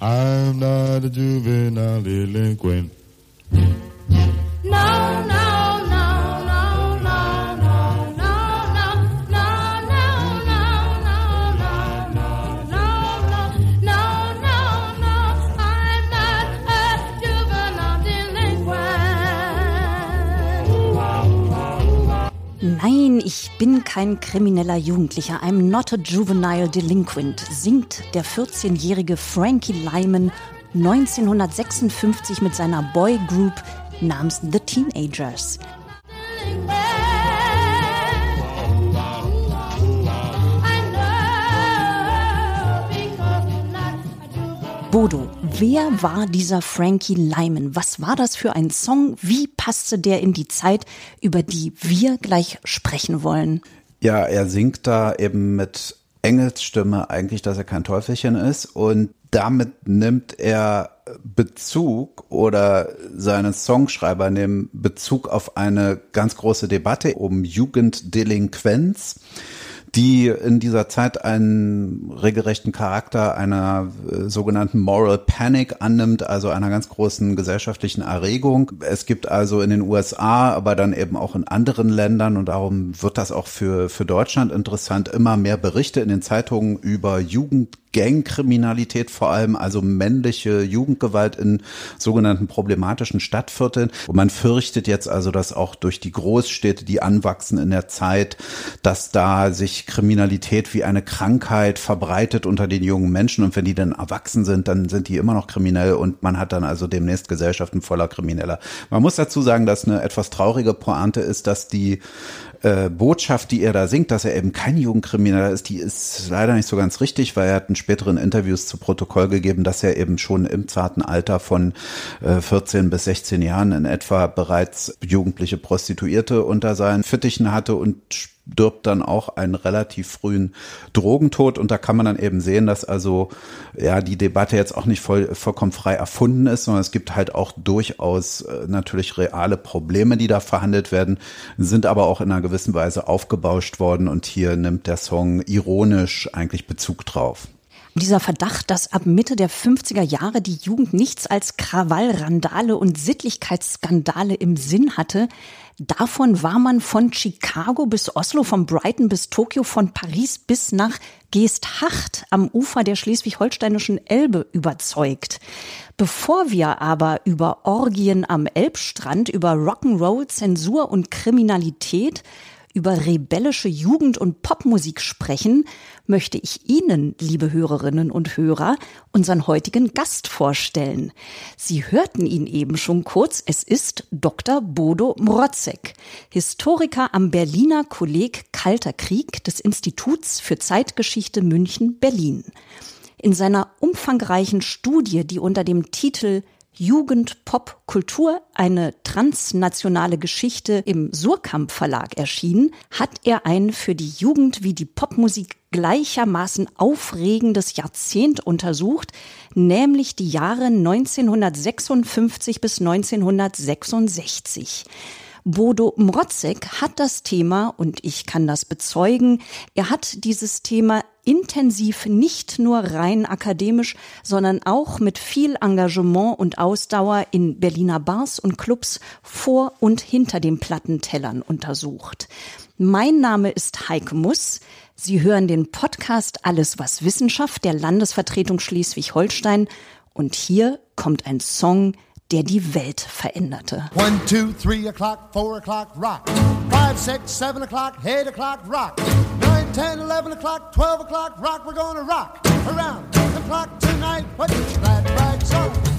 I'm not a juvenile delinquent. Bin kein krimineller Jugendlicher. I'm not a juvenile delinquent, singt der 14-jährige Frankie Lyman 1956 mit seiner Boygroup namens The Teenagers. Bodo, wer war dieser Frankie Lyman? Was war das für ein Song? Wie passte der in die Zeit, über die wir gleich sprechen wollen? Ja, er singt da eben mit Engelsstimme eigentlich, dass er kein Teufelchen ist und damit nimmt er Bezug oder seine Songschreiber nehmen Bezug auf eine ganz große Debatte um Jugenddelinquenz die in dieser Zeit einen regelrechten Charakter einer äh, sogenannten Moral Panic annimmt, also einer ganz großen gesellschaftlichen Erregung. Es gibt also in den USA, aber dann eben auch in anderen Ländern und darum wird das auch für, für Deutschland interessant, immer mehr Berichte in den Zeitungen über Jugend Gangkriminalität vor allem, also männliche Jugendgewalt in sogenannten problematischen Stadtvierteln. Und man fürchtet jetzt also, dass auch durch die Großstädte, die anwachsen in der Zeit, dass da sich Kriminalität wie eine Krankheit verbreitet unter den jungen Menschen. Und wenn die dann erwachsen sind, dann sind die immer noch kriminell und man hat dann also demnächst Gesellschaften voller Krimineller. Man muss dazu sagen, dass eine etwas traurige Pointe ist, dass die äh, Botschaft, die er da singt, dass er eben kein Jugendkrimineller ist, die ist leider nicht so ganz richtig, weil er hat in späteren Interviews zu Protokoll gegeben, dass er eben schon im zarten Alter von äh, 14 bis 16 Jahren in etwa bereits jugendliche Prostituierte unter seinen Fittichen hatte und stirbt dann auch einen relativ frühen Drogentod. Und da kann man dann eben sehen, dass also ja die Debatte jetzt auch nicht voll, vollkommen frei erfunden ist, sondern es gibt halt auch durchaus äh, natürlich reale Probleme, die da verhandelt werden, sind aber auch in einer gewissen Weise aufgebauscht worden. Und hier nimmt der Song ironisch eigentlich Bezug drauf. Dieser Verdacht, dass ab Mitte der 50er Jahre die Jugend nichts als Krawall, Randale und Sittlichkeitsskandale im Sinn hatte, Davon war man von Chicago bis Oslo, von Brighton bis Tokio, von Paris bis nach Geesthacht am Ufer der schleswig-holsteinischen Elbe überzeugt. Bevor wir aber über Orgien am Elbstrand, über Rock'n'Roll, Zensur und Kriminalität über rebellische Jugend- und Popmusik sprechen, möchte ich Ihnen, liebe Hörerinnen und Hörer, unseren heutigen Gast vorstellen. Sie hörten ihn eben schon kurz. Es ist Dr. Bodo Mrotzek, Historiker am Berliner Kolleg Kalter Krieg des Instituts für Zeitgeschichte München Berlin. In seiner umfangreichen Studie, die unter dem Titel Jugend, Pop, Kultur, eine transnationale Geschichte im Surkamp Verlag erschienen, hat er ein für die Jugend wie die Popmusik gleichermaßen aufregendes Jahrzehnt untersucht, nämlich die Jahre 1956 bis 1966. Bodo Mrotzek hat das Thema, und ich kann das bezeugen, er hat dieses Thema intensiv nicht nur rein akademisch, sondern auch mit viel Engagement und Ausdauer in Berliner Bars und Clubs vor und hinter den Plattentellern untersucht. Mein Name ist Heike Muss. Sie hören den Podcast Alles was Wissenschaft der Landesvertretung Schleswig-Holstein und hier kommt ein Song, der die Welt veränderte. One, two, three o'clock, four o'clock, rock. Six, seven o'clock, eight o'clock, rock. 10, 11 o'clock, 12 o'clock, rock, we're gonna rock around the clock tonight. Put your glad rags on,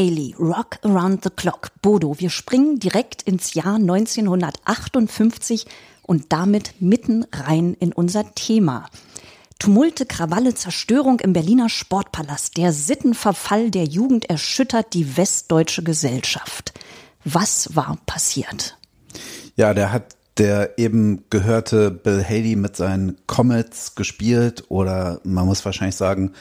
Haley, Rock Around the Clock. Bodo, wir springen direkt ins Jahr 1958 und damit mitten rein in unser Thema. Tumulte, Krawalle, Zerstörung im Berliner Sportpalast. Der Sittenverfall der Jugend erschüttert die westdeutsche Gesellschaft. Was war passiert? Ja, der hat der eben gehörte Bill Haley mit seinen Comets gespielt oder man muss wahrscheinlich sagen,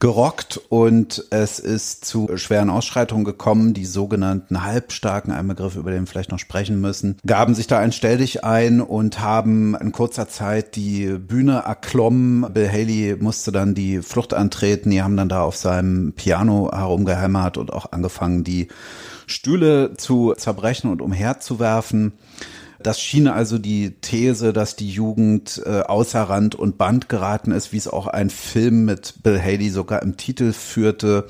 gerockt und es ist zu schweren Ausschreitungen gekommen. Die sogenannten Halbstarken, ein Begriff, über den wir vielleicht noch sprechen müssen, gaben sich da ein Stelldich ein und haben in kurzer Zeit die Bühne erklommen. Bill Haley musste dann die Flucht antreten. Die haben dann da auf seinem Piano herumgehämmert und auch angefangen, die Stühle zu zerbrechen und umherzuwerfen. Das schien also die These, dass die Jugend äh, außer Rand und Band geraten ist, wie es auch ein Film mit Bill Haley sogar im Titel führte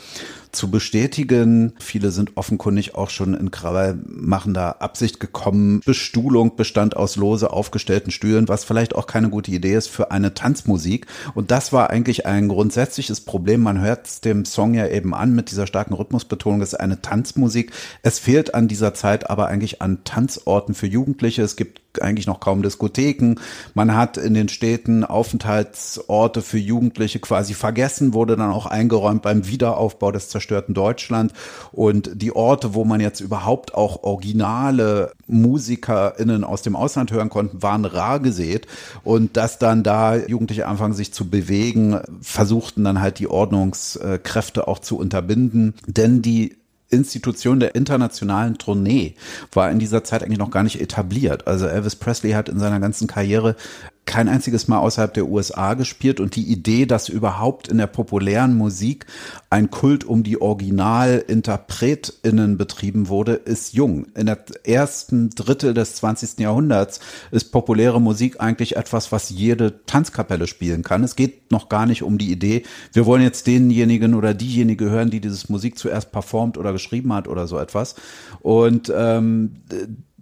zu bestätigen. Viele sind offenkundig auch schon in krawallmachender Absicht gekommen. Bestuhlung bestand aus lose aufgestellten Stühlen, was vielleicht auch keine gute Idee ist für eine Tanzmusik. Und das war eigentlich ein grundsätzliches Problem. Man hört es dem Song ja eben an mit dieser starken Rhythmusbetonung. Es ist eine Tanzmusik. Es fehlt an dieser Zeit aber eigentlich an Tanzorten für Jugendliche. Es gibt eigentlich noch kaum Diskotheken. Man hat in den Städten Aufenthaltsorte für Jugendliche quasi vergessen, wurde dann auch eingeräumt beim Wiederaufbau des zerstörten Deutschland. Und die Orte, wo man jetzt überhaupt auch originale MusikerInnen aus dem Ausland hören konnten, waren rar gesät. Und dass dann da Jugendliche anfangen, sich zu bewegen, versuchten dann halt die Ordnungskräfte auch zu unterbinden. Denn die Institution der internationalen Tournee war in dieser Zeit eigentlich noch gar nicht etabliert. Also Elvis Presley hat in seiner ganzen Karriere kein einziges Mal außerhalb der USA gespielt und die Idee, dass überhaupt in der populären Musik ein Kult um die Originalinterpretinnen betrieben wurde, ist jung. In der ersten Drittel des 20. Jahrhunderts ist populäre Musik eigentlich etwas, was jede Tanzkapelle spielen kann. Es geht noch gar nicht um die Idee, wir wollen jetzt denjenigen oder diejenige hören, die dieses Musik zuerst performt oder geschrieben hat oder so etwas. Und ähm,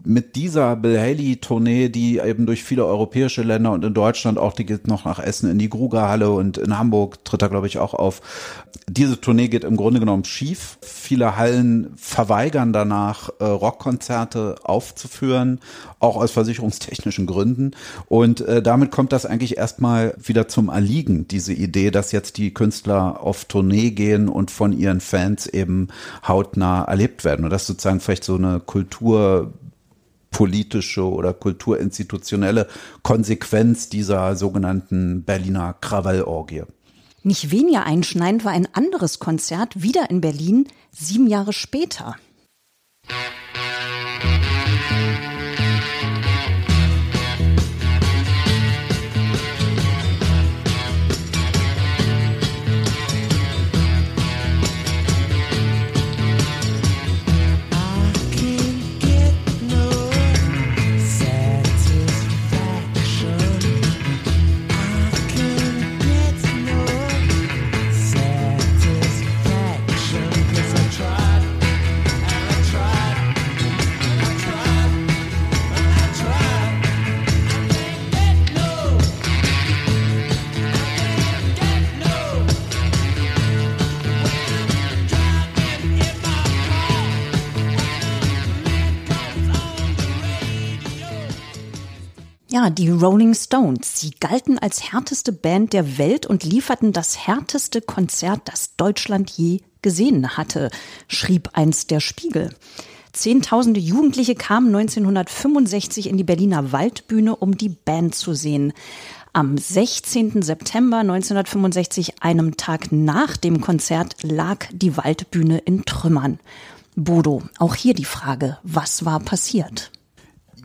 mit dieser Bill Haley Tournee, die eben durch viele europäische Länder und in Deutschland auch, die geht noch nach Essen in die Grugerhalle und in Hamburg tritt er, glaube ich, auch auf. Diese Tournee geht im Grunde genommen schief. Viele Hallen verweigern danach, äh, Rockkonzerte aufzuführen, auch aus versicherungstechnischen Gründen. Und äh, damit kommt das eigentlich erstmal wieder zum Erliegen, diese Idee, dass jetzt die Künstler auf Tournee gehen und von ihren Fans eben hautnah erlebt werden. Und das ist sozusagen vielleicht so eine Kultur politische oder kulturinstitutionelle Konsequenz dieser sogenannten Berliner Krawallorgie. Nicht weniger einschneidend war ein anderes Konzert wieder in Berlin sieben Jahre später. Ja, die Rolling Stones. Sie galten als härteste Band der Welt und lieferten das härteste Konzert, das Deutschland je gesehen hatte, schrieb einst der Spiegel. Zehntausende Jugendliche kamen 1965 in die Berliner Waldbühne, um die Band zu sehen. Am 16. September 1965, einem Tag nach dem Konzert, lag die Waldbühne in Trümmern. Bodo, auch hier die Frage, was war passiert?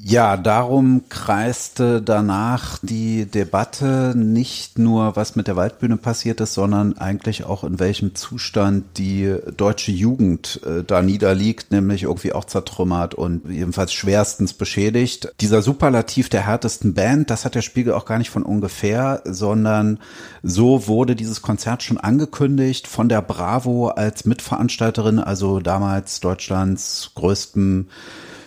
Ja, darum kreiste danach die Debatte nicht nur, was mit der Waldbühne passiert ist, sondern eigentlich auch in welchem Zustand die deutsche Jugend äh, da niederliegt, nämlich irgendwie auch zertrümmert und jedenfalls schwerstens beschädigt. Dieser Superlativ der härtesten Band, das hat der Spiegel auch gar nicht von ungefähr, sondern so wurde dieses Konzert schon angekündigt von der Bravo als Mitveranstalterin, also damals Deutschlands größtem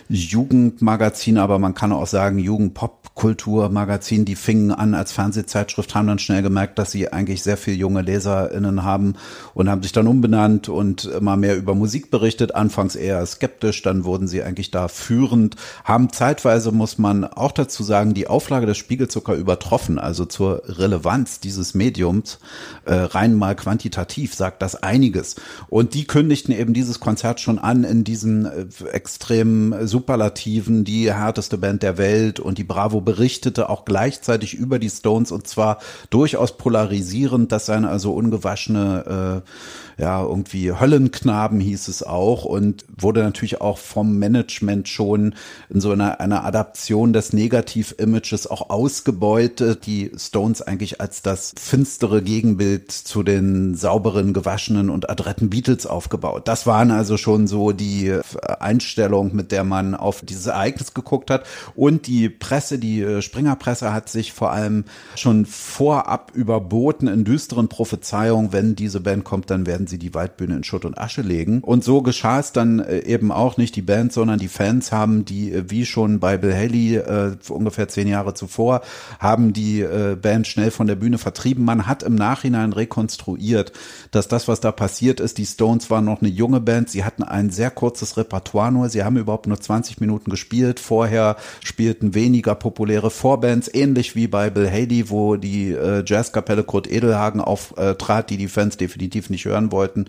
Jugendmagazin, aber man kann auch sagen Jugendpop Popkulturmagazin, die fingen an als Fernsehzeitschrift, haben dann schnell gemerkt, dass sie eigentlich sehr viel junge LeserInnen haben und haben sich dann umbenannt und immer mehr über Musik berichtet. Anfangs eher skeptisch, dann wurden sie eigentlich da führend, haben zeitweise, muss man auch dazu sagen, die Auflage des Spiegelzucker übertroffen, also zur Relevanz dieses Mediums, äh, rein mal quantitativ sagt das einiges. Und die kündigten eben dieses Konzert schon an in diesen äh, extremen Superlativen, die härteste Band der Welt und die Bravo berichtete auch gleichzeitig über die Stones und zwar durchaus polarisierend. Das seien also ungewaschene äh, ja, irgendwie Höllenknaben hieß es auch und wurde natürlich auch vom Management schon in so einer, einer Adaption des Negativ-Images auch ausgebeutet, die Stones eigentlich als das finstere Gegenbild zu den sauberen, gewaschenen und adretten Beatles aufgebaut. Das waren also schon so die Einstellung, mit der man auf dieses Ereignis geguckt hat und die Presse, die Springerpresse hat sich vor allem schon vorab überboten in düsteren Prophezeiungen, wenn diese Band kommt, dann werden werden sie die Waldbühne in Schutt und Asche legen. Und so geschah es dann äh, eben auch nicht die Band, sondern die Fans haben die, äh, wie schon bei Bill Haley äh, ungefähr zehn Jahre zuvor, haben die äh, Band schnell von der Bühne vertrieben. Man hat im Nachhinein rekonstruiert, dass das, was da passiert ist, die Stones waren noch eine junge Band, sie hatten ein sehr kurzes Repertoire nur, sie haben überhaupt nur 20 Minuten gespielt. Vorher spielten weniger populäre Vorbands, ähnlich wie bei Bill Haley, wo die äh, Jazzkapelle Kurt Edelhagen auftrat, die die Fans definitiv nicht hören wollten.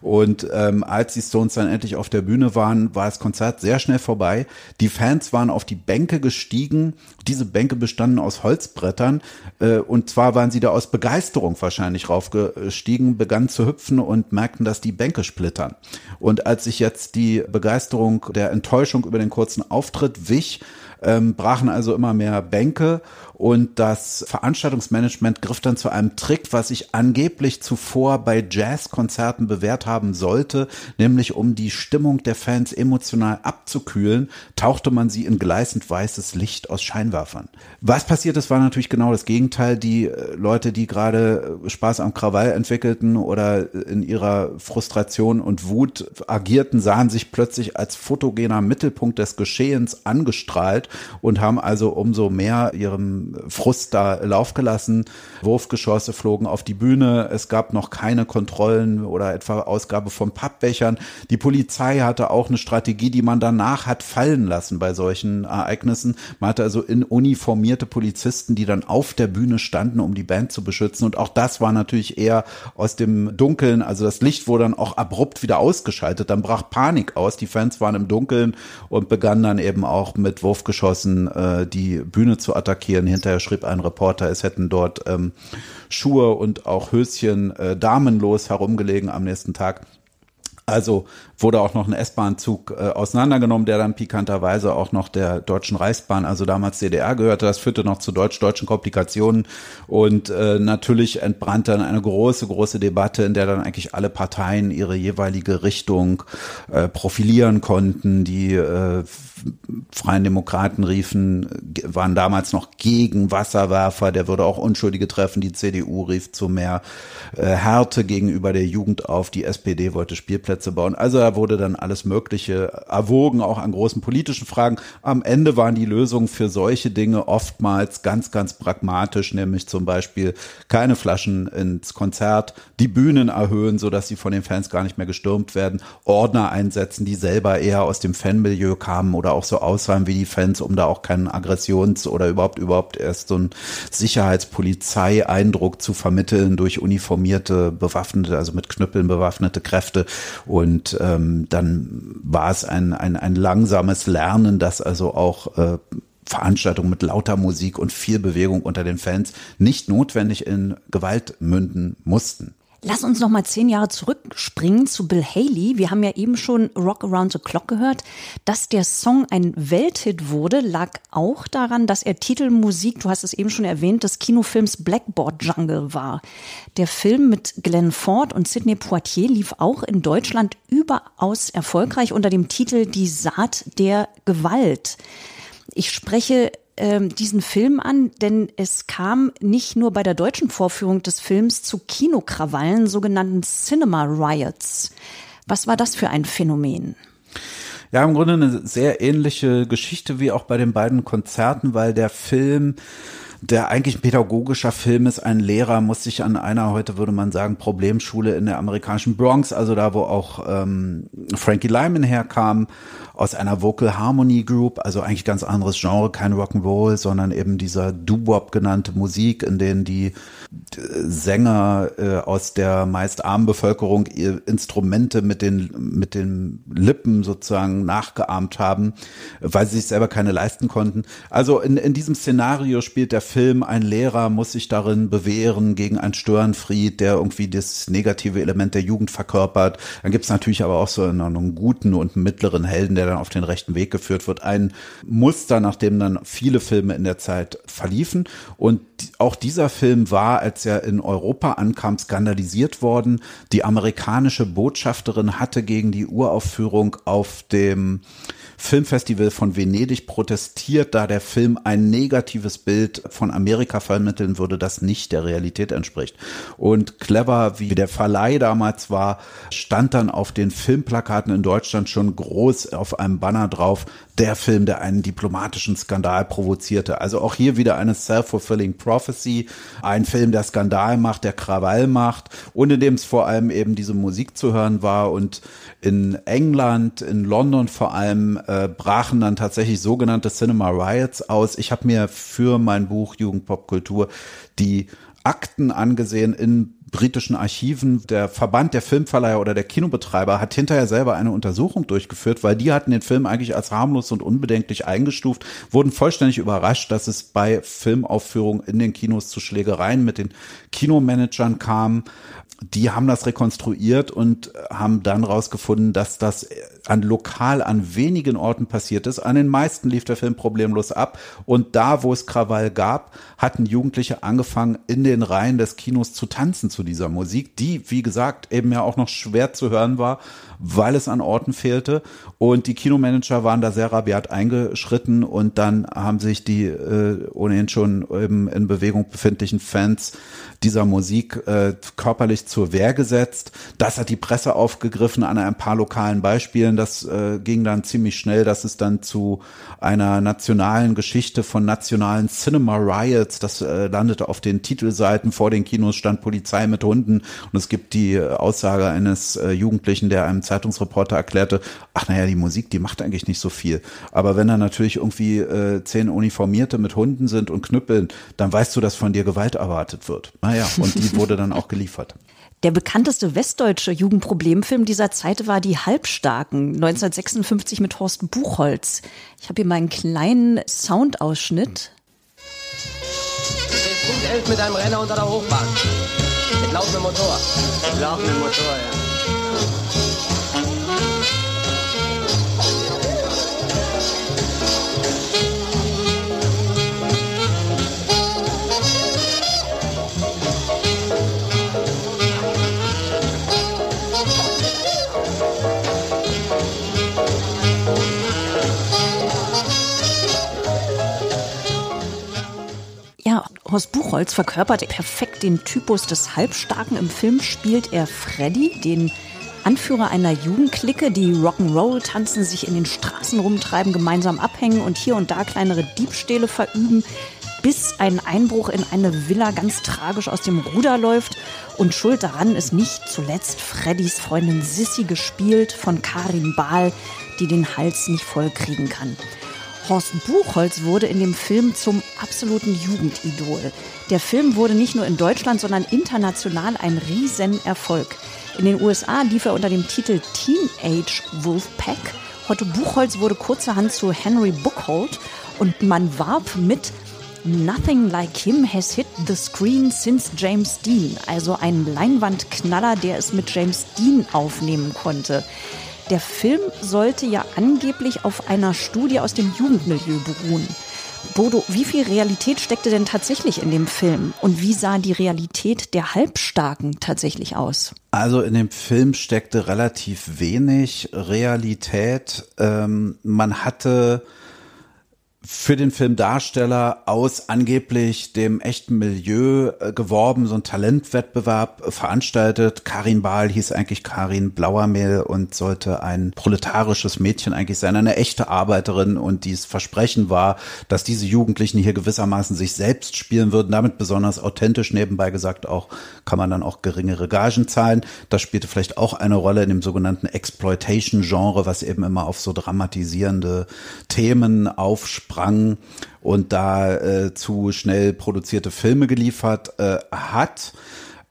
Und ähm, als die Stones dann endlich auf der Bühne waren, war das Konzert sehr schnell vorbei. Die Fans waren auf die Bänke gestiegen. Diese Bänke bestanden aus Holzbrettern. Äh, und zwar waren sie da aus Begeisterung wahrscheinlich raufgestiegen, begannen zu hüpfen und merkten, dass die Bänke splittern. Und als sich jetzt die Begeisterung der Enttäuschung über den kurzen Auftritt. Wich, ähm, brachen also immer mehr Bänke und das Veranstaltungsmanagement griff dann zu einem Trick, was sich angeblich zuvor bei Jazzkonzerten bewährt haben sollte, nämlich um die Stimmung der Fans emotional abzukühlen, tauchte man sie in gleißend weißes Licht aus Scheinwerfern. Was passiert ist, war natürlich genau das Gegenteil. Die äh, Leute, die gerade äh, Spaß am Krawall entwickelten oder in ihrer Frustration und Wut agierten, sahen sich plötzlich als fotogener Mittelpunkt des Geschehens angestrahlt und haben also umso mehr ihrem Frust da Lauf gelassen. Wurfgeschosse flogen auf die Bühne. Es gab noch keine Kontrollen oder etwa Ausgabe von Pappbechern. Die Polizei hatte auch eine Strategie, die man danach hat fallen lassen bei solchen Ereignissen. Man hatte also in uniformierte Polizisten, die dann auf der Bühne standen, um die Band zu beschützen. Und auch das war natürlich eher aus dem Dunkeln. Also das Licht wurde dann auch abrupt wieder ausgeschaltet. Dann brach Panik aus. Die Fans waren im Dunkeln und begannen dann eben auch mit Wurfgeschossen äh, die Bühne zu attackieren Hinterher schrieb ein Reporter, es hätten dort ähm, Schuhe und auch Höschen äh, damenlos herumgelegen am nächsten Tag. Also wurde auch noch ein S-Bahn-Zug äh, auseinandergenommen, der dann pikanterweise auch noch der Deutschen Reichsbahn, also damals DDR gehörte. Das führte noch zu deutsch-deutschen Komplikationen und äh, natürlich entbrannt dann eine große, große Debatte, in der dann eigentlich alle Parteien ihre jeweilige Richtung äh, profilieren konnten. Die äh, Freien Demokraten riefen, waren damals noch gegen Wasserwerfer, der würde auch Unschuldige treffen. Die CDU rief zu mehr äh, Härte gegenüber der Jugend auf. Die SPD wollte Spielplätze bauen. Also wurde dann alles Mögliche erwogen, auch an großen politischen Fragen. Am Ende waren die Lösungen für solche Dinge oftmals ganz, ganz pragmatisch, nämlich zum Beispiel keine Flaschen ins Konzert, die Bühnen erhöhen, sodass sie von den Fans gar nicht mehr gestürmt werden, Ordner einsetzen, die selber eher aus dem Fanmilieu kamen oder auch so aussahen wie die Fans, um da auch keinen Aggressions- oder überhaupt überhaupt erst so einen Sicherheitspolizei-Eindruck zu vermitteln durch uniformierte, bewaffnete, also mit Knüppeln bewaffnete Kräfte. Und ähm, dann war es ein, ein, ein langsames Lernen, das also auch äh, Veranstaltungen mit lauter Musik und viel Bewegung unter den Fans nicht notwendig in Gewalt münden mussten. Lass uns noch mal zehn Jahre zurückspringen zu Bill Haley. Wir haben ja eben schon Rock Around the Clock gehört. Dass der Song ein Welthit wurde, lag auch daran, dass er Titelmusik, du hast es eben schon erwähnt, des Kinofilms Blackboard Jungle war. Der Film mit Glenn Ford und Sidney Poitier lief auch in Deutschland überaus erfolgreich unter dem Titel Die Saat der Gewalt. Ich spreche ähm, diesen Film an, denn es kam nicht nur bei der deutschen Vorführung des Films zu Kinokrawallen, sogenannten Cinema Riots. Was war das für ein Phänomen? Ja, im Grunde eine sehr ähnliche Geschichte wie auch bei den beiden Konzerten, weil der Film der eigentlich ein pädagogischer Film ist. Ein Lehrer muss sich an einer, heute würde man sagen, Problemschule in der amerikanischen Bronx, also da, wo auch ähm, Frankie Lyman herkam, aus einer Vocal Harmony Group, also eigentlich ganz anderes Genre, kein Rock'n'Roll, sondern eben dieser Doo-Wop genannte Musik, in denen die äh, Sänger äh, aus der meist armen Bevölkerung Instrumente mit den, mit den Lippen sozusagen nachgeahmt haben, weil sie sich selber keine leisten konnten. Also in, in diesem Szenario spielt der Film, ein Lehrer muss sich darin bewähren gegen einen Störenfried, der irgendwie das negative Element der Jugend verkörpert. Dann gibt es natürlich aber auch so einen, einen guten und mittleren Helden, der dann auf den rechten Weg geführt wird. Ein Muster, nach dem dann viele Filme in der Zeit verliefen. Und auch dieser Film war, als er in Europa ankam, skandalisiert worden. Die amerikanische Botschafterin hatte gegen die Uraufführung auf dem Filmfestival von Venedig protestiert, da der Film ein negatives Bild von Amerika vermitteln würde, das nicht der Realität entspricht. Und clever, wie der Verleih damals war, stand dann auf den Filmplakaten in Deutschland schon groß auf einem Banner drauf, der Film, der einen diplomatischen Skandal provozierte. Also auch hier wieder eine self-fulfilling prophecy, ein Film, der Skandal macht, der Krawall macht und in dem es vor allem eben diese Musik zu hören war und in England, in London vor allem äh, brachen dann tatsächlich sogenannte Cinema Riots aus. Ich habe mir für mein Buch Jugendpopkultur die Akten angesehen in britischen Archiven. Der Verband der Filmverleiher oder der Kinobetreiber hat hinterher selber eine Untersuchung durchgeführt, weil die hatten den Film eigentlich als harmlos und unbedenklich eingestuft, wurden vollständig überrascht, dass es bei Filmaufführungen in den Kinos zu Schlägereien mit den Kinomanagern kam die haben das rekonstruiert und haben dann rausgefunden, dass das an lokal an wenigen Orten passiert ist. An den meisten lief der Film problemlos ab. Und da, wo es Krawall gab, hatten Jugendliche angefangen, in den Reihen des Kinos zu tanzen zu dieser Musik, die, wie gesagt, eben ja auch noch schwer zu hören war, weil es an Orten fehlte. Und die Kinomanager waren da sehr rabiat eingeschritten und dann haben sich die äh, ohnehin schon eben in Bewegung befindlichen Fans dieser Musik äh, körperlich zur Wehr gesetzt. Das hat die Presse aufgegriffen an ein paar lokalen Beispielen. Das äh, ging dann ziemlich schnell, dass es dann zu einer nationalen Geschichte von nationalen Cinema Riots, das äh, landete auf den Titelseiten. Vor den Kinos stand Polizei mit Hunden und es gibt die Aussage eines äh, Jugendlichen, der einem Zeitungsreporter erklärte, ach naja, die Musik, die macht eigentlich nicht so viel. Aber wenn da natürlich irgendwie äh, zehn Uniformierte mit Hunden sind und Knüppeln, dann weißt du, dass von dir Gewalt erwartet wird. Naja, und die wurde dann auch geliefert. Der bekannteste westdeutsche Jugendproblemfilm dieser Zeit war Die Halbstarken, 1956 mit Horst Buchholz. Ich habe hier mal einen kleinen Soundausschnitt. Punkt 11 mit einem Renner unter der Hochbahn. Mit laufendem Motor. Mit laufendem Motor, ja. Horst Buchholz verkörpert perfekt den Typus des Halbstarken. Im Film spielt er Freddy, den Anführer einer Jugendclique, die Rock'n'Roll tanzen, sich in den Straßen rumtreiben, gemeinsam abhängen und hier und da kleinere Diebstähle verüben, bis ein Einbruch in eine Villa ganz tragisch aus dem Ruder läuft. Und schuld daran ist nicht zuletzt Freddys Freundin Sissy, gespielt von Karin Bahl, die den Hals nicht voll kriegen kann. Horst Buchholz wurde in dem Film zum absoluten Jugendidol. Der Film wurde nicht nur in Deutschland, sondern international ein Riesenerfolg. In den USA lief er unter dem Titel Teenage Wolfpack. Otto Buchholz wurde kurzerhand zu Henry Buchholz und man warb mit Nothing like him has hit the screen since James Dean, also ein Leinwandknaller, der es mit James Dean aufnehmen konnte. Der Film sollte ja angeblich auf einer Studie aus dem Jugendmilieu beruhen. Bodo, wie viel Realität steckte denn tatsächlich in dem Film? Und wie sah die Realität der Halbstarken tatsächlich aus? Also in dem Film steckte relativ wenig Realität. Ähm, man hatte für den Filmdarsteller aus angeblich dem echten Milieu äh, geworben, so ein Talentwettbewerb äh, veranstaltet. Karin Bahl hieß eigentlich Karin Blauermehl und sollte ein proletarisches Mädchen eigentlich sein, eine echte Arbeiterin und dies Versprechen war, dass diese Jugendlichen hier gewissermaßen sich selbst spielen würden, damit besonders authentisch nebenbei gesagt auch, kann man dann auch geringere Gagen zahlen. Das spielte vielleicht auch eine Rolle in dem sogenannten Exploitation-Genre, was eben immer auf so dramatisierende Themen aufspielt sprang und da äh, zu schnell produzierte Filme geliefert äh, hat.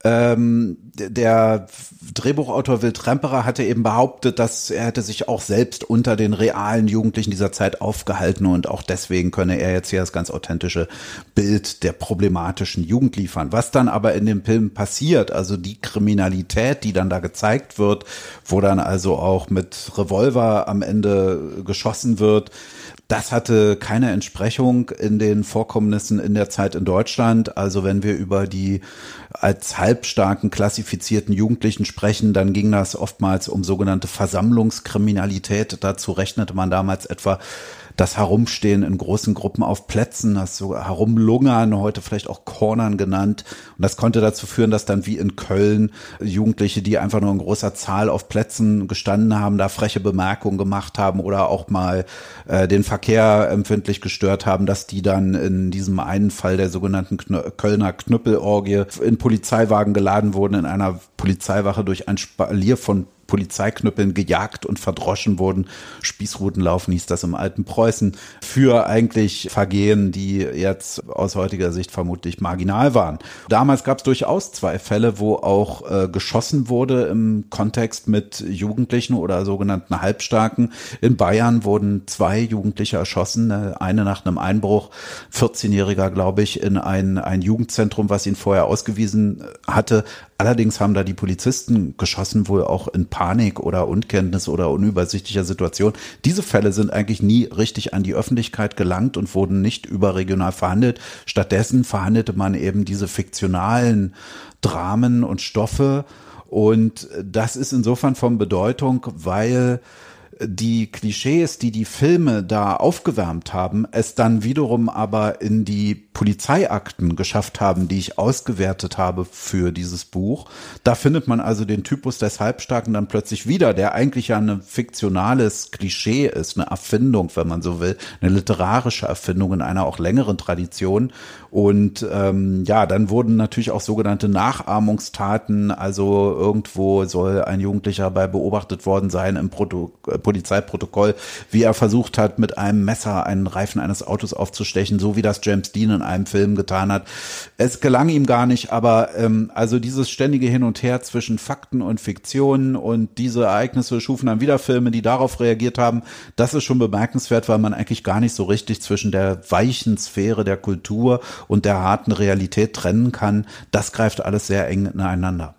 Ähm, der Drehbuchautor Will Tremperer hatte eben behauptet, dass er hätte sich auch selbst unter den realen Jugendlichen dieser Zeit aufgehalten und auch deswegen könne er jetzt hier das ganz authentische Bild der problematischen Jugend liefern. Was dann aber in dem Film passiert, also die Kriminalität, die dann da gezeigt wird, wo dann also auch mit Revolver am Ende geschossen wird, das hatte keine Entsprechung in den Vorkommnissen in der Zeit in Deutschland. Also wenn wir über die als halbstarken klassifizierten Jugendlichen sprechen, dann ging das oftmals um sogenannte Versammlungskriminalität. Dazu rechnete man damals etwa das Herumstehen in großen Gruppen auf Plätzen, das so Herumlungern, heute vielleicht auch Cornern genannt. Und das konnte dazu führen, dass dann wie in Köln Jugendliche, die einfach nur in großer Zahl auf Plätzen gestanden haben, da freche Bemerkungen gemacht haben oder auch mal äh, den Verkehr empfindlich gestört haben, dass die dann in diesem einen Fall der sogenannten Kn Kölner Knüppelorgie in Polizeiwagen geladen wurden, in einer Polizeiwache durch ein Spalier von Polizeiknüppeln gejagt und verdroschen wurden. Spießrutenlaufen hieß das im alten Preußen für eigentlich Vergehen, die jetzt aus heutiger Sicht vermutlich marginal waren. Damals gab es durchaus zwei Fälle, wo auch äh, geschossen wurde im Kontext mit Jugendlichen oder sogenannten Halbstarken. In Bayern wurden zwei Jugendliche erschossen, äh, eine nach einem Einbruch, 14-Jähriger, glaube ich, in ein, ein Jugendzentrum, was ihn vorher ausgewiesen äh, hatte. Allerdings haben da die Polizisten geschossen, wohl auch in Panik oder Unkenntnis oder unübersichtlicher Situation. Diese Fälle sind eigentlich nie richtig an die Öffentlichkeit gelangt und wurden nicht überregional verhandelt. Stattdessen verhandelte man eben diese fiktionalen Dramen und Stoffe. Und das ist insofern von Bedeutung, weil die Klischees, die die Filme da aufgewärmt haben, es dann wiederum aber in die Polizeiakten geschafft haben, die ich ausgewertet habe für dieses Buch. Da findet man also den Typus des Halbstarken dann plötzlich wieder, der eigentlich ja ein fiktionales Klischee ist, eine Erfindung, wenn man so will, eine literarische Erfindung in einer auch längeren Tradition. Und ähm, ja, dann wurden natürlich auch sogenannte Nachahmungstaten, also irgendwo soll ein Jugendlicher bei beobachtet worden sein im Proto äh, Polizeiprotokoll, wie er versucht hat, mit einem Messer einen Reifen eines Autos aufzustechen, so wie das James Dean in einem Film getan hat. Es gelang ihm gar nicht, aber ähm, also dieses ständige Hin und Her zwischen Fakten und Fiktionen und diese Ereignisse schufen dann wieder Filme, die darauf reagiert haben. Das ist schon bemerkenswert, weil man eigentlich gar nicht so richtig zwischen der weichen Sphäre der Kultur und der harten Realität trennen kann. Das greift alles sehr eng ineinander.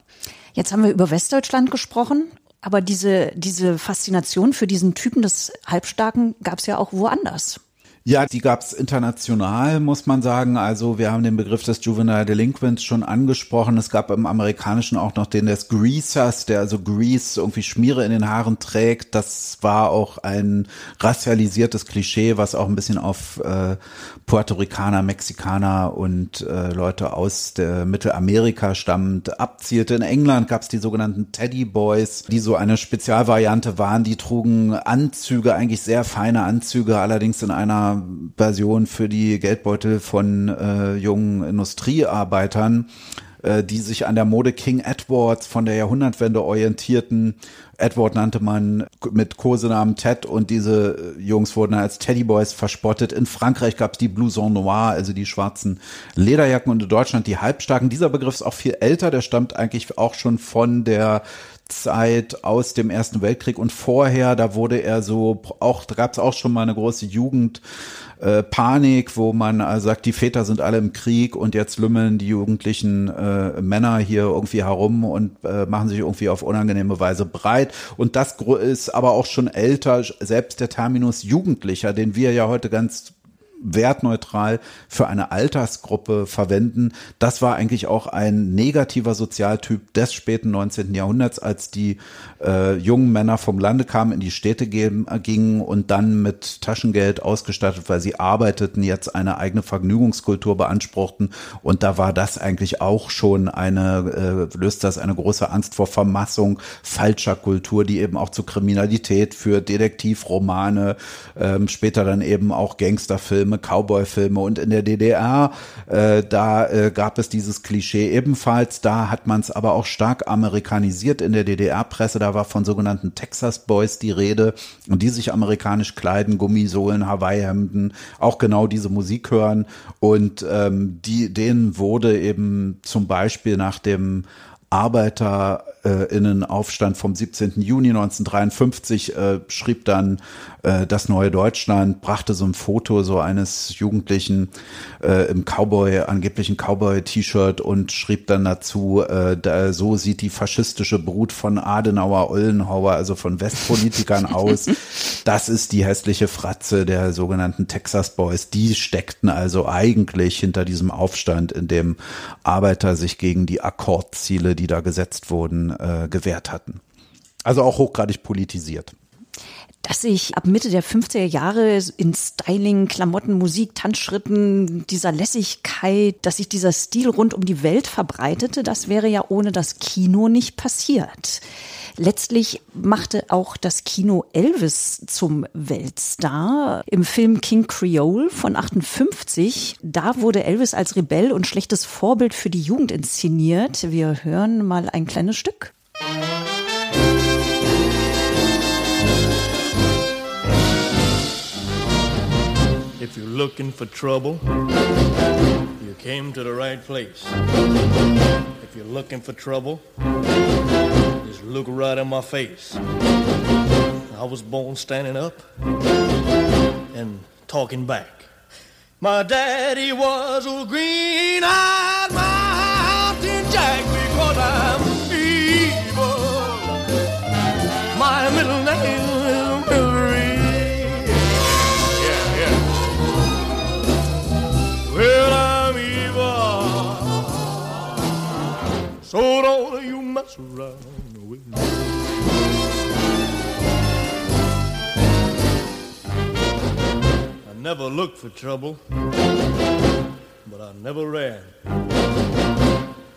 Jetzt haben wir über Westdeutschland gesprochen. Aber diese, diese Faszination für diesen Typen des Halbstarken gab es ja auch woanders. Ja, die gab's international, muss man sagen. Also wir haben den Begriff des Juvenile Delinquents schon angesprochen. Es gab im Amerikanischen auch noch den des Greasers, der also Grease irgendwie Schmiere in den Haaren trägt. Das war auch ein racialisiertes Klischee, was auch ein bisschen auf äh, Puerto Ricaner, Mexikaner und äh, Leute aus der Mittelamerika stammend abzielte. In England gab's die sogenannten Teddy Boys, die so eine Spezialvariante waren. Die trugen Anzüge, eigentlich sehr feine Anzüge, allerdings in einer Version für die Geldbeutel von äh, jungen Industriearbeitern, äh, die sich an der Mode King Edwards von der Jahrhundertwende orientierten. Edward nannte man mit Kosenamen Ted und diese Jungs wurden als Teddyboys verspottet. In Frankreich gab es die Blouson Noir, also die schwarzen Lederjacken und in Deutschland die Halbstarken. Dieser Begriff ist auch viel älter, der stammt eigentlich auch schon von der Zeit aus dem Ersten Weltkrieg und vorher, da wurde er so, auch, da gab es auch schon mal eine große Jugend. Äh, wo man also sagt, die Väter sind alle im Krieg und jetzt lümmeln die jugendlichen äh, Männer hier irgendwie herum und äh, machen sich irgendwie auf unangenehme Weise breit. Und das ist aber auch schon älter, selbst der Terminus Jugendlicher, den wir ja heute ganz wertneutral für eine Altersgruppe verwenden. Das war eigentlich auch ein negativer Sozialtyp des späten 19. Jahrhunderts, als die äh, jungen Männer vom Lande kamen, in die Städte gehen, gingen und dann mit Taschengeld ausgestattet, weil sie arbeiteten, jetzt eine eigene Vergnügungskultur beanspruchten. Und da war das eigentlich auch schon eine, äh, löst das eine große Angst vor Vermassung falscher Kultur, die eben auch zu Kriminalität führt, Detektivromane, ähm, später dann eben auch Gangsterfilme, Cowboyfilme. Und in der DDR, äh, da äh, gab es dieses Klischee ebenfalls, da hat man es aber auch stark amerikanisiert in der DDR-Presse, da war von sogenannten Texas Boys die Rede und die sich amerikanisch kleiden, Gummisohlen, Hawaii-Hemden, auch genau diese Musik hören. Und ähm, die, denen wurde eben zum Beispiel nach dem Arbeiterinnenaufstand vom 17. Juni 1953 äh, schrieb dann äh, das neue Deutschland, brachte so ein Foto so eines Jugendlichen äh, im Cowboy, angeblichen Cowboy-T-Shirt und schrieb dann dazu, äh, da, so sieht die faschistische Brut von Adenauer, Ollenhauer, also von Westpolitikern aus. Das ist die hässliche Fratze der sogenannten Texas Boys. Die steckten also eigentlich hinter diesem Aufstand, in dem Arbeiter sich gegen die Akkordziele die da gesetzt wurden, äh, gewährt hatten. Also auch hochgradig politisiert dass sich ab Mitte der 50er Jahre in Styling, Klamotten, Musik, Tanzschritten, dieser Lässigkeit, dass sich dieser Stil rund um die Welt verbreitete, das wäre ja ohne das Kino nicht passiert. Letztlich machte auch das Kino Elvis zum Weltstar. Im Film King Creole von 58, da wurde Elvis als Rebell und schlechtes Vorbild für die Jugend inszeniert. Wir hören mal ein kleines Stück. If you're looking for trouble, you came to the right place. If you're looking for trouble, look right in my face. I was born standing up and talking back. My daddy was a green-eyed mountain jack because I'm evil. My middle name is Hillary. Yeah, yeah. Well, I'm evil. So don't you mess around. I never looked for trouble, but I never ran.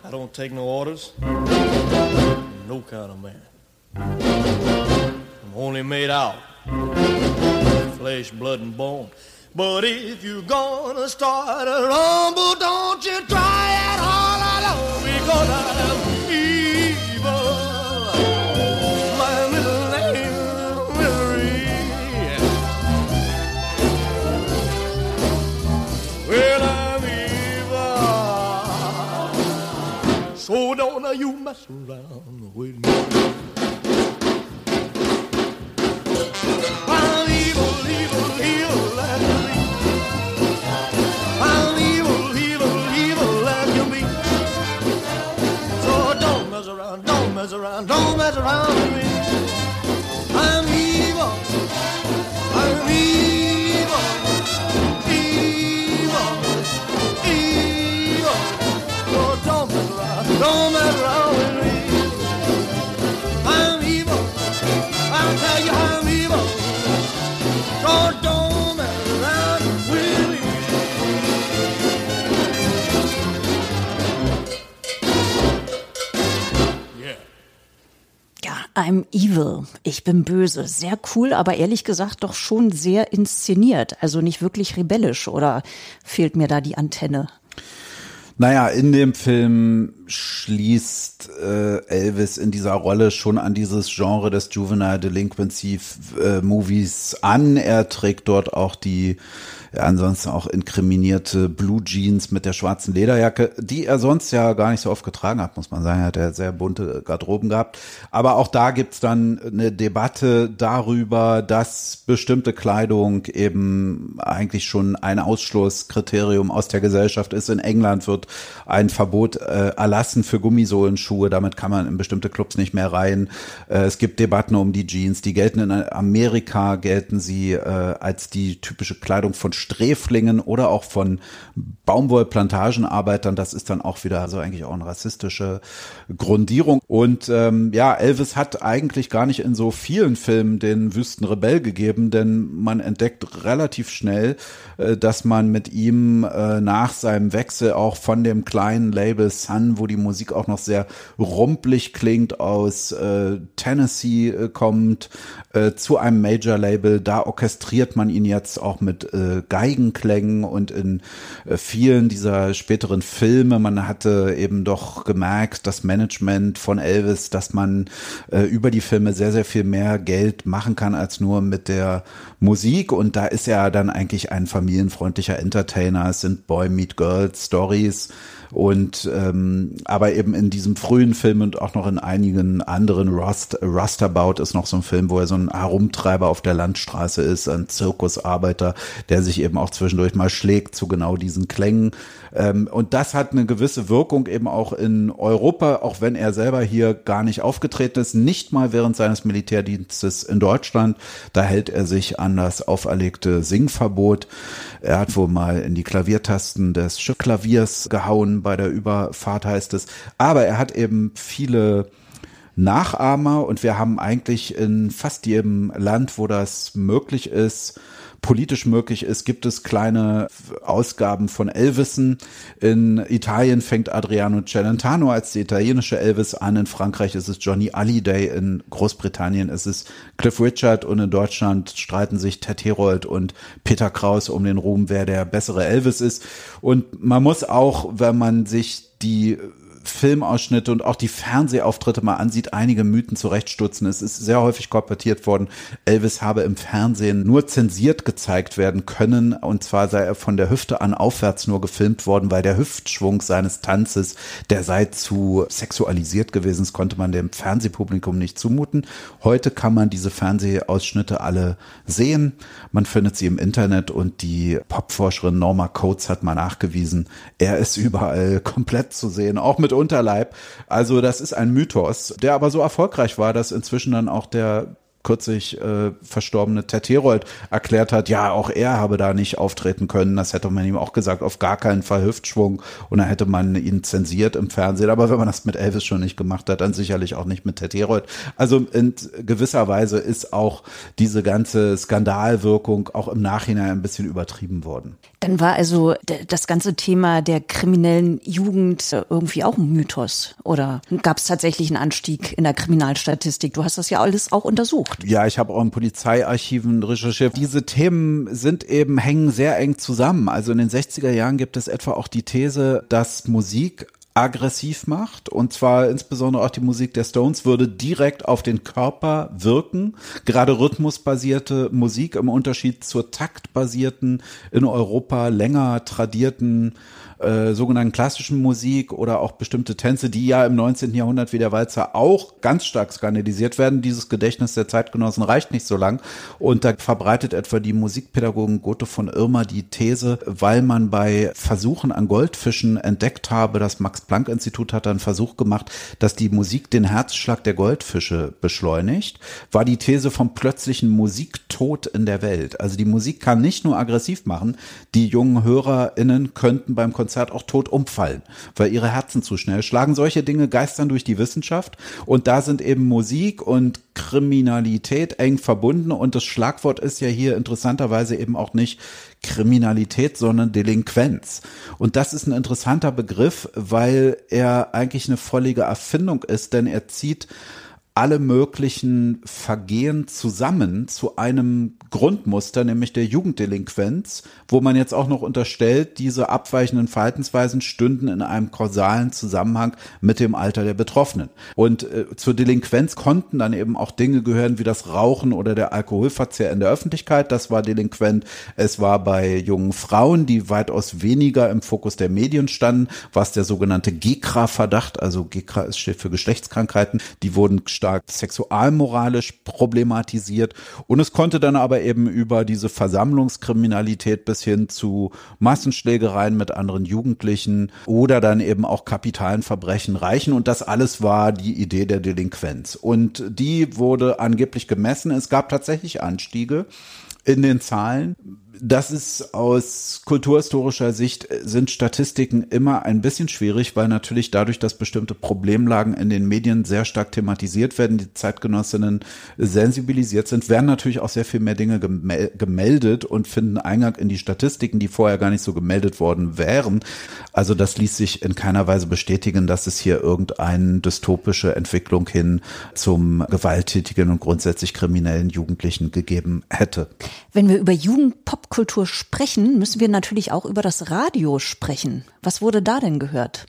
I don't take no orders, no kind of man. I'm only made out flesh, blood, and bone. But if you're gonna start a rumble, don't you try it all alone because I'm don't you mess around with me. I'm evil, evil, evil like you be. I'm evil, evil, evil like you be. So don't mess around, don't mess around, don't mess around with me. I'm I'm evil. Ich bin böse. Sehr cool, aber ehrlich gesagt doch schon sehr inszeniert. Also nicht wirklich rebellisch oder fehlt mir da die Antenne? Naja, in dem Film schließt äh, Elvis in dieser Rolle schon an dieses Genre des Juvenile Delinquency äh, Movies an. Er trägt dort auch die ja, ansonsten auch inkriminierte Blue Jeans mit der schwarzen Lederjacke, die er sonst ja gar nicht so oft getragen hat, muss man sagen. Er hat ja sehr bunte Garderoben gehabt. Aber auch da gibt's dann eine Debatte darüber, dass bestimmte Kleidung eben eigentlich schon ein Ausschlusskriterium aus der Gesellschaft ist. In England wird wird ein Verbot äh, erlassen für Gummisohlenschuhe. Damit kann man in bestimmte Clubs nicht mehr rein. Äh, es gibt Debatten um die Jeans. Die gelten in Amerika, gelten sie äh, als die typische Kleidung von Sträflingen oder auch von Baumwollplantagenarbeitern. Das ist dann auch wieder so eigentlich auch eine rassistische Grundierung. Und ähm, ja, Elvis hat eigentlich gar nicht in so vielen Filmen den Wüstenrebell gegeben, denn man entdeckt relativ schnell, äh, dass man mit ihm äh, nach seinem Wechsel auch von dem kleinen Label Sun, wo die Musik auch noch sehr rumpelig klingt, aus äh, Tennessee äh, kommt, äh, zu einem Major-Label. Da orchestriert man ihn jetzt auch mit äh, Geigenklängen und in äh, vielen dieser späteren Filme. Man hatte eben doch gemerkt, das Management von Elvis, dass man äh, über die Filme sehr, sehr viel mehr Geld machen kann als nur mit der Musik. Und da ist er dann eigentlich ein familienfreundlicher Entertainer. Es sind Boy Meet Girl Stories und ähm, aber eben in diesem frühen Film und auch noch in einigen anderen Rust, Rustabout ist noch so ein Film, wo er so ein Herumtreiber auf der Landstraße ist, ein Zirkusarbeiter, der sich eben auch zwischendurch mal schlägt zu genau diesen Klängen. Ähm, und das hat eine gewisse Wirkung eben auch in Europa, auch wenn er selber hier gar nicht aufgetreten ist, nicht mal während seines Militärdienstes in Deutschland. Da hält er sich an das auferlegte Singverbot. Er hat wohl mal in die Klaviertasten des Klaviers gehauen bei der Überfahrt heißt es. Aber er hat eben viele Nachahmer und wir haben eigentlich in fast jedem Land, wo das möglich ist, politisch möglich ist, gibt es kleine Ausgaben von Elvissen. In Italien fängt Adriano Celentano als der italienische Elvis an. In Frankreich ist es Johnny Hallyday. In Großbritannien ist es Cliff Richard. Und in Deutschland streiten sich Ted Herold und Peter Kraus um den Ruhm, wer der bessere Elvis ist. Und man muss auch, wenn man sich die Filmausschnitte und auch die Fernsehauftritte mal ansieht, einige Mythen zurechtstutzen. Es ist sehr häufig korportiert worden, Elvis habe im Fernsehen nur zensiert gezeigt werden können und zwar sei er von der Hüfte an aufwärts nur gefilmt worden, weil der Hüftschwung seines Tanzes, der sei zu sexualisiert gewesen. Das konnte man dem Fernsehpublikum nicht zumuten. Heute kann man diese Fernsehausschnitte alle sehen. Man findet sie im Internet und die Popforscherin Norma Coates hat mal nachgewiesen, er ist überall komplett zu sehen, auch mit Unterleib. Also das ist ein Mythos, der aber so erfolgreich war, dass inzwischen dann auch der kürzlich äh, verstorbene Ted Herold erklärt hat, ja, auch er habe da nicht auftreten können. Das hätte man ihm auch gesagt, auf gar keinen Fall Hüftschwung. Und dann hätte man ihn zensiert im Fernsehen. Aber wenn man das mit Elvis schon nicht gemacht hat, dann sicherlich auch nicht mit Ted Herold. Also in gewisser Weise ist auch diese ganze Skandalwirkung auch im Nachhinein ein bisschen übertrieben worden. Dann war also das ganze Thema der kriminellen Jugend irgendwie auch ein Mythos. Oder gab es tatsächlich einen Anstieg in der Kriminalstatistik? Du hast das ja alles auch untersucht. Ja, ich habe auch in Polizeiarchiven recherchiert. Diese Themen sind eben, hängen sehr eng zusammen. Also in den 60er Jahren gibt es etwa auch die These, dass Musik aggressiv macht und zwar insbesondere auch die Musik der Stones würde direkt auf den Körper wirken. Gerade rhythmusbasierte Musik im Unterschied zur taktbasierten in Europa länger tradierten äh, sogenannten klassischen Musik oder auch bestimmte Tänze, die ja im 19. Jahrhundert wie der Walzer auch ganz stark skandalisiert werden. Dieses Gedächtnis der Zeitgenossen reicht nicht so lang. Und da verbreitet etwa die Musikpädagogin Gothe von Irma die These, weil man bei Versuchen an Goldfischen entdeckt habe, das Max-Planck-Institut hat einen Versuch gemacht, dass die Musik den Herzschlag der Goldfische beschleunigt, war die These vom plötzlichen Musiktod in der Welt. Also die Musik kann nicht nur aggressiv machen, die jungen HörerInnen könnten beim Konzert Konzert auch tot umfallen, weil ihre Herzen zu schnell schlagen. Solche Dinge geistern durch die Wissenschaft und da sind eben Musik und Kriminalität eng verbunden und das Schlagwort ist ja hier interessanterweise eben auch nicht Kriminalität, sondern Delinquenz. Und das ist ein interessanter Begriff, weil er eigentlich eine vollige Erfindung ist, denn er zieht alle möglichen Vergehen zusammen zu einem Grundmuster, nämlich der Jugenddelinquenz, wo man jetzt auch noch unterstellt, diese abweichenden Verhaltensweisen stünden in einem kausalen Zusammenhang mit dem Alter der Betroffenen. Und äh, zur Delinquenz konnten dann eben auch Dinge gehören wie das Rauchen oder der Alkoholverzehr in der Öffentlichkeit. Das war delinquent. Es war bei jungen Frauen, die weitaus weniger im Fokus der Medien standen, was der sogenannte GECRA-Verdacht, also GECRA steht für Geschlechtskrankheiten, die wurden stark sexualmoralisch problematisiert. Und es konnte dann aber eben über diese Versammlungskriminalität bis hin zu Massenschlägereien mit anderen Jugendlichen oder dann eben auch kapitalen Verbrechen reichen. Und das alles war die Idee der Delinquenz. Und die wurde angeblich gemessen. Es gab tatsächlich Anstiege in den Zahlen das ist aus kulturhistorischer Sicht äh, sind Statistiken immer ein bisschen schwierig, weil natürlich dadurch, dass bestimmte Problemlagen in den Medien sehr stark thematisiert werden, die Zeitgenossinnen sensibilisiert sind, werden natürlich auch sehr viel mehr Dinge gemeldet und finden Eingang in die Statistiken, die vorher gar nicht so gemeldet worden wären. Also das ließ sich in keiner Weise bestätigen, dass es hier irgendeine dystopische Entwicklung hin zum gewalttätigen und grundsätzlich kriminellen Jugendlichen gegeben hätte. Wenn wir über Jugendpop Popkultur sprechen, müssen wir natürlich auch über das Radio sprechen. Was wurde da denn gehört?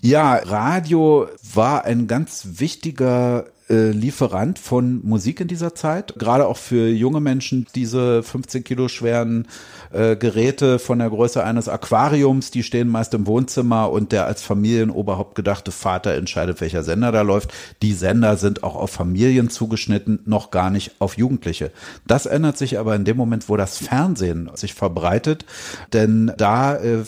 Ja, Radio war ein ganz wichtiger äh, Lieferant von Musik in dieser Zeit. Gerade auch für junge Menschen diese 15 Kilo schweren äh, Geräte von der Größe eines Aquariums, die stehen meist im Wohnzimmer und der als Familienoberhaupt gedachte Vater entscheidet, welcher Sender da läuft. Die Sender sind auch auf Familien zugeschnitten, noch gar nicht auf Jugendliche. Das ändert sich aber in dem Moment, wo das Fernsehen sich verbreitet, denn da äh,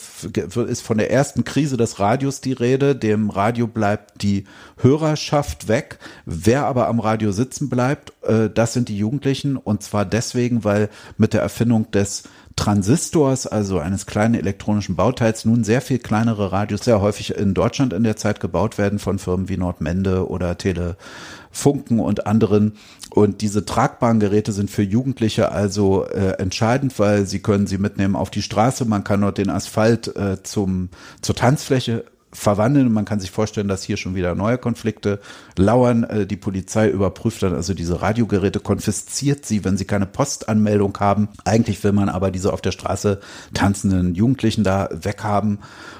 ist von der ersten Krise des Radios die Rede. Dem Radio bleibt die Hörerschaft weg. Wer aber am Radio sitzen bleibt, äh, das sind die Jugendlichen und zwar deswegen, weil mit der Erfindung des Transistors, also eines kleinen elektronischen Bauteils, nun sehr viel kleinere Radios sehr häufig in Deutschland in der Zeit gebaut werden von Firmen wie Nordmende oder Telefunken und anderen. Und diese tragbaren Geräte sind für Jugendliche also äh, entscheidend, weil sie können sie mitnehmen auf die Straße. Man kann dort den Asphalt äh, zum, zur Tanzfläche verwandeln. Man kann sich vorstellen, dass hier schon wieder neue Konflikte lauern. Äh, die Polizei überprüft dann also diese Radiogeräte, konfisziert sie, wenn sie keine Postanmeldung haben. Eigentlich will man aber diese auf der Straße tanzenden Jugendlichen da weghaben.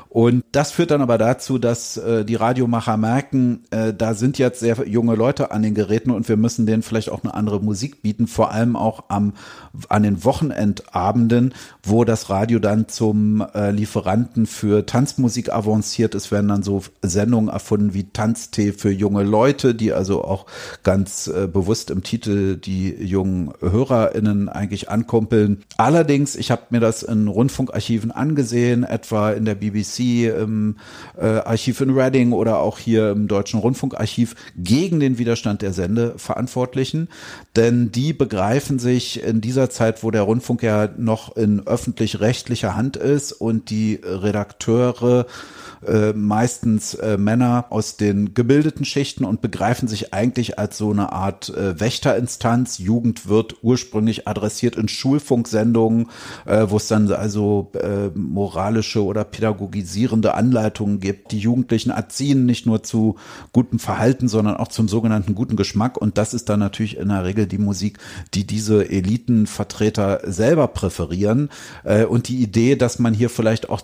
Und das führt dann aber dazu, dass äh, die Radiomacher merken, äh, da sind jetzt sehr junge Leute an den Geräten und wir müssen denen vielleicht auch eine andere Musik bieten, vor allem auch am, an den Wochenendabenden, wo das Radio dann zum äh, Lieferanten für Tanzmusik avanciert ist, werden dann so Sendungen erfunden wie Tanztee für junge Leute, die also auch ganz äh, bewusst im Titel die jungen HörerInnen eigentlich ankumpeln. Allerdings, ich habe mir das in Rundfunkarchiven angesehen, etwa in der BBC im äh, Archiv in Reading oder auch hier im Deutschen Rundfunkarchiv gegen den Widerstand der Sendeverantwortlichen. Denn die begreifen sich in dieser Zeit, wo der Rundfunk ja noch in öffentlich-rechtlicher Hand ist und die Redakteure äh, meistens äh, Männer aus den gebildeten Schichten und begreifen sich eigentlich als so eine Art äh, Wächterinstanz. Jugend wird ursprünglich adressiert in Schulfunksendungen, äh, wo es dann also äh, moralische oder pädagogisierende Anleitungen gibt. Die Jugendlichen erziehen nicht nur zu gutem Verhalten, sondern auch zum sogenannten guten Geschmack. Und das ist dann natürlich in der Regel die Musik, die diese Elitenvertreter selber präferieren. Äh, und die Idee, dass man hier vielleicht auch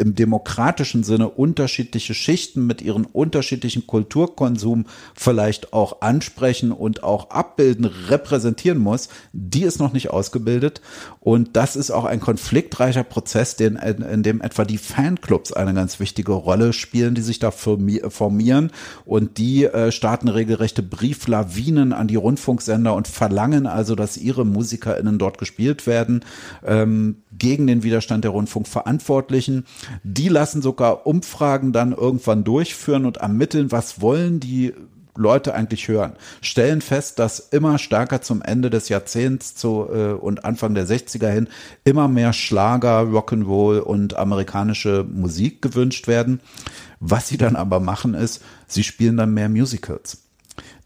im demokratischen Sinne unterschiedliche Schichten mit ihren unterschiedlichen Kulturkonsum vielleicht auch ansprechen und auch abbilden, repräsentieren muss, die ist noch nicht ausgebildet. Und das ist auch ein konfliktreicher Prozess, den, in dem etwa die Fanclubs eine ganz wichtige Rolle spielen, die sich da formieren und die äh, starten regelrechte Brieflawinen an die Rundfunksender und verlangen also, dass ihre MusikerInnen dort gespielt werden, ähm, gegen den Widerstand der Rundfunkverantwortlichen. Die lassen sogar Umfragen dann irgendwann durchführen und ermitteln, was wollen die Leute eigentlich hören, stellen fest, dass immer stärker zum Ende des Jahrzehnts zu, äh, und Anfang der 60er hin immer mehr Schlager, Rock'n'Roll und amerikanische Musik gewünscht werden. Was sie dann aber machen ist, sie spielen dann mehr Musicals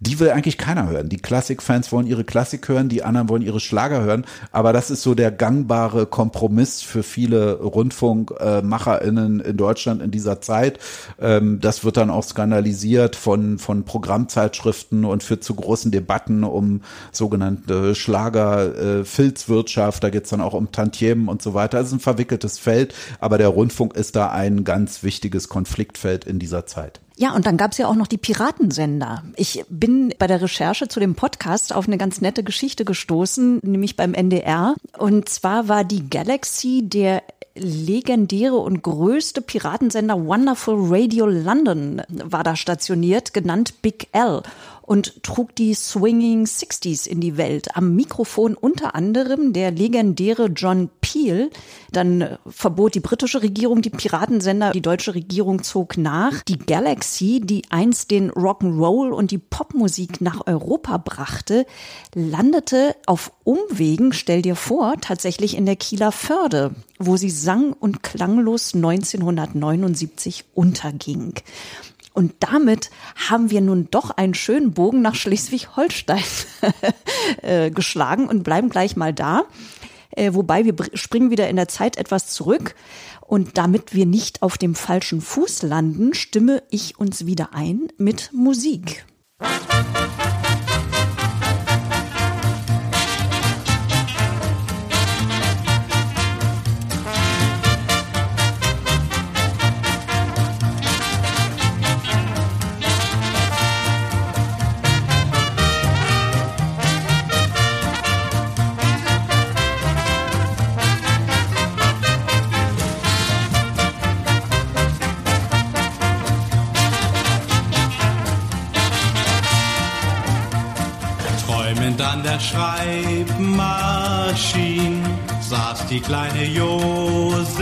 die will eigentlich keiner hören. Die Klassikfans wollen ihre Klassik hören, die anderen wollen ihre Schlager hören. Aber das ist so der gangbare Kompromiss für viele RundfunkmacherInnen in Deutschland in dieser Zeit. Ähm, das wird dann auch skandalisiert von, von Programmzeitschriften und führt zu großen Debatten um sogenannte Schlager-Filzwirtschaft. Da geht's dann auch um Tantiemen und so weiter. Es ist ein verwickeltes Feld, aber der Rundfunk ist da ein ganz wichtiges Konfliktfeld in dieser Zeit. Ja, und dann gab's ja auch noch die Piratensender. Ich bin bei der Recherche zu dem Podcast auf eine ganz nette Geschichte gestoßen, nämlich beim NDR. Und zwar war die Galaxy der legendäre und größte Piratensender Wonderful Radio London war da stationiert, genannt Big L. und trug die Swinging Sixties in die Welt. Am Mikrofon unter anderem der legendäre John Peel. Dann äh, verbot die britische Regierung die Piratensender, die deutsche Regierung zog nach. Die Galaxy, die einst den Rock'n'Roll und die Popmusik nach Europa brachte, landete auf Umwegen, stell dir vor, tatsächlich in der Kieler Förde, wo sie sang und klanglos 1979 unterging. Und damit haben wir nun doch einen schönen Bogen nach Schleswig-Holstein äh, geschlagen und bleiben gleich mal da. Äh, wobei wir springen wieder in der Zeit etwas zurück. Und damit wir nicht auf dem falschen Fuß landen, stimme ich uns wieder ein mit Musik. Musik kleine Josephine.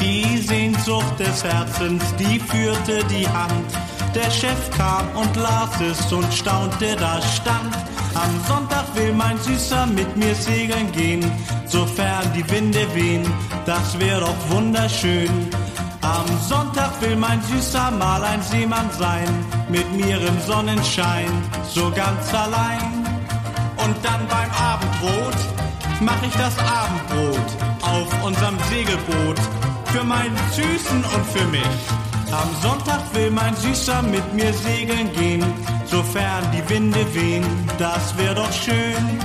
Die Sehnsucht des Herzens, die führte die Hand. Der Chef kam und las es und staunte, da stand. Am Sonntag will mein Süßer mit mir segeln gehen, sofern die Winde wehen, das wäre doch wunderschön. Am Sonntag will mein Süßer mal ein Seemann sein, mit mir im Sonnenschein, so ganz allein. Und dann beim Abendbrot mach ich das Abendbrot auf unserem Segelboot für meinen Süßen und für mich. Am Sonntag will mein Süßer mit mir segeln gehen, sofern die Winde wehen, das wär doch schön.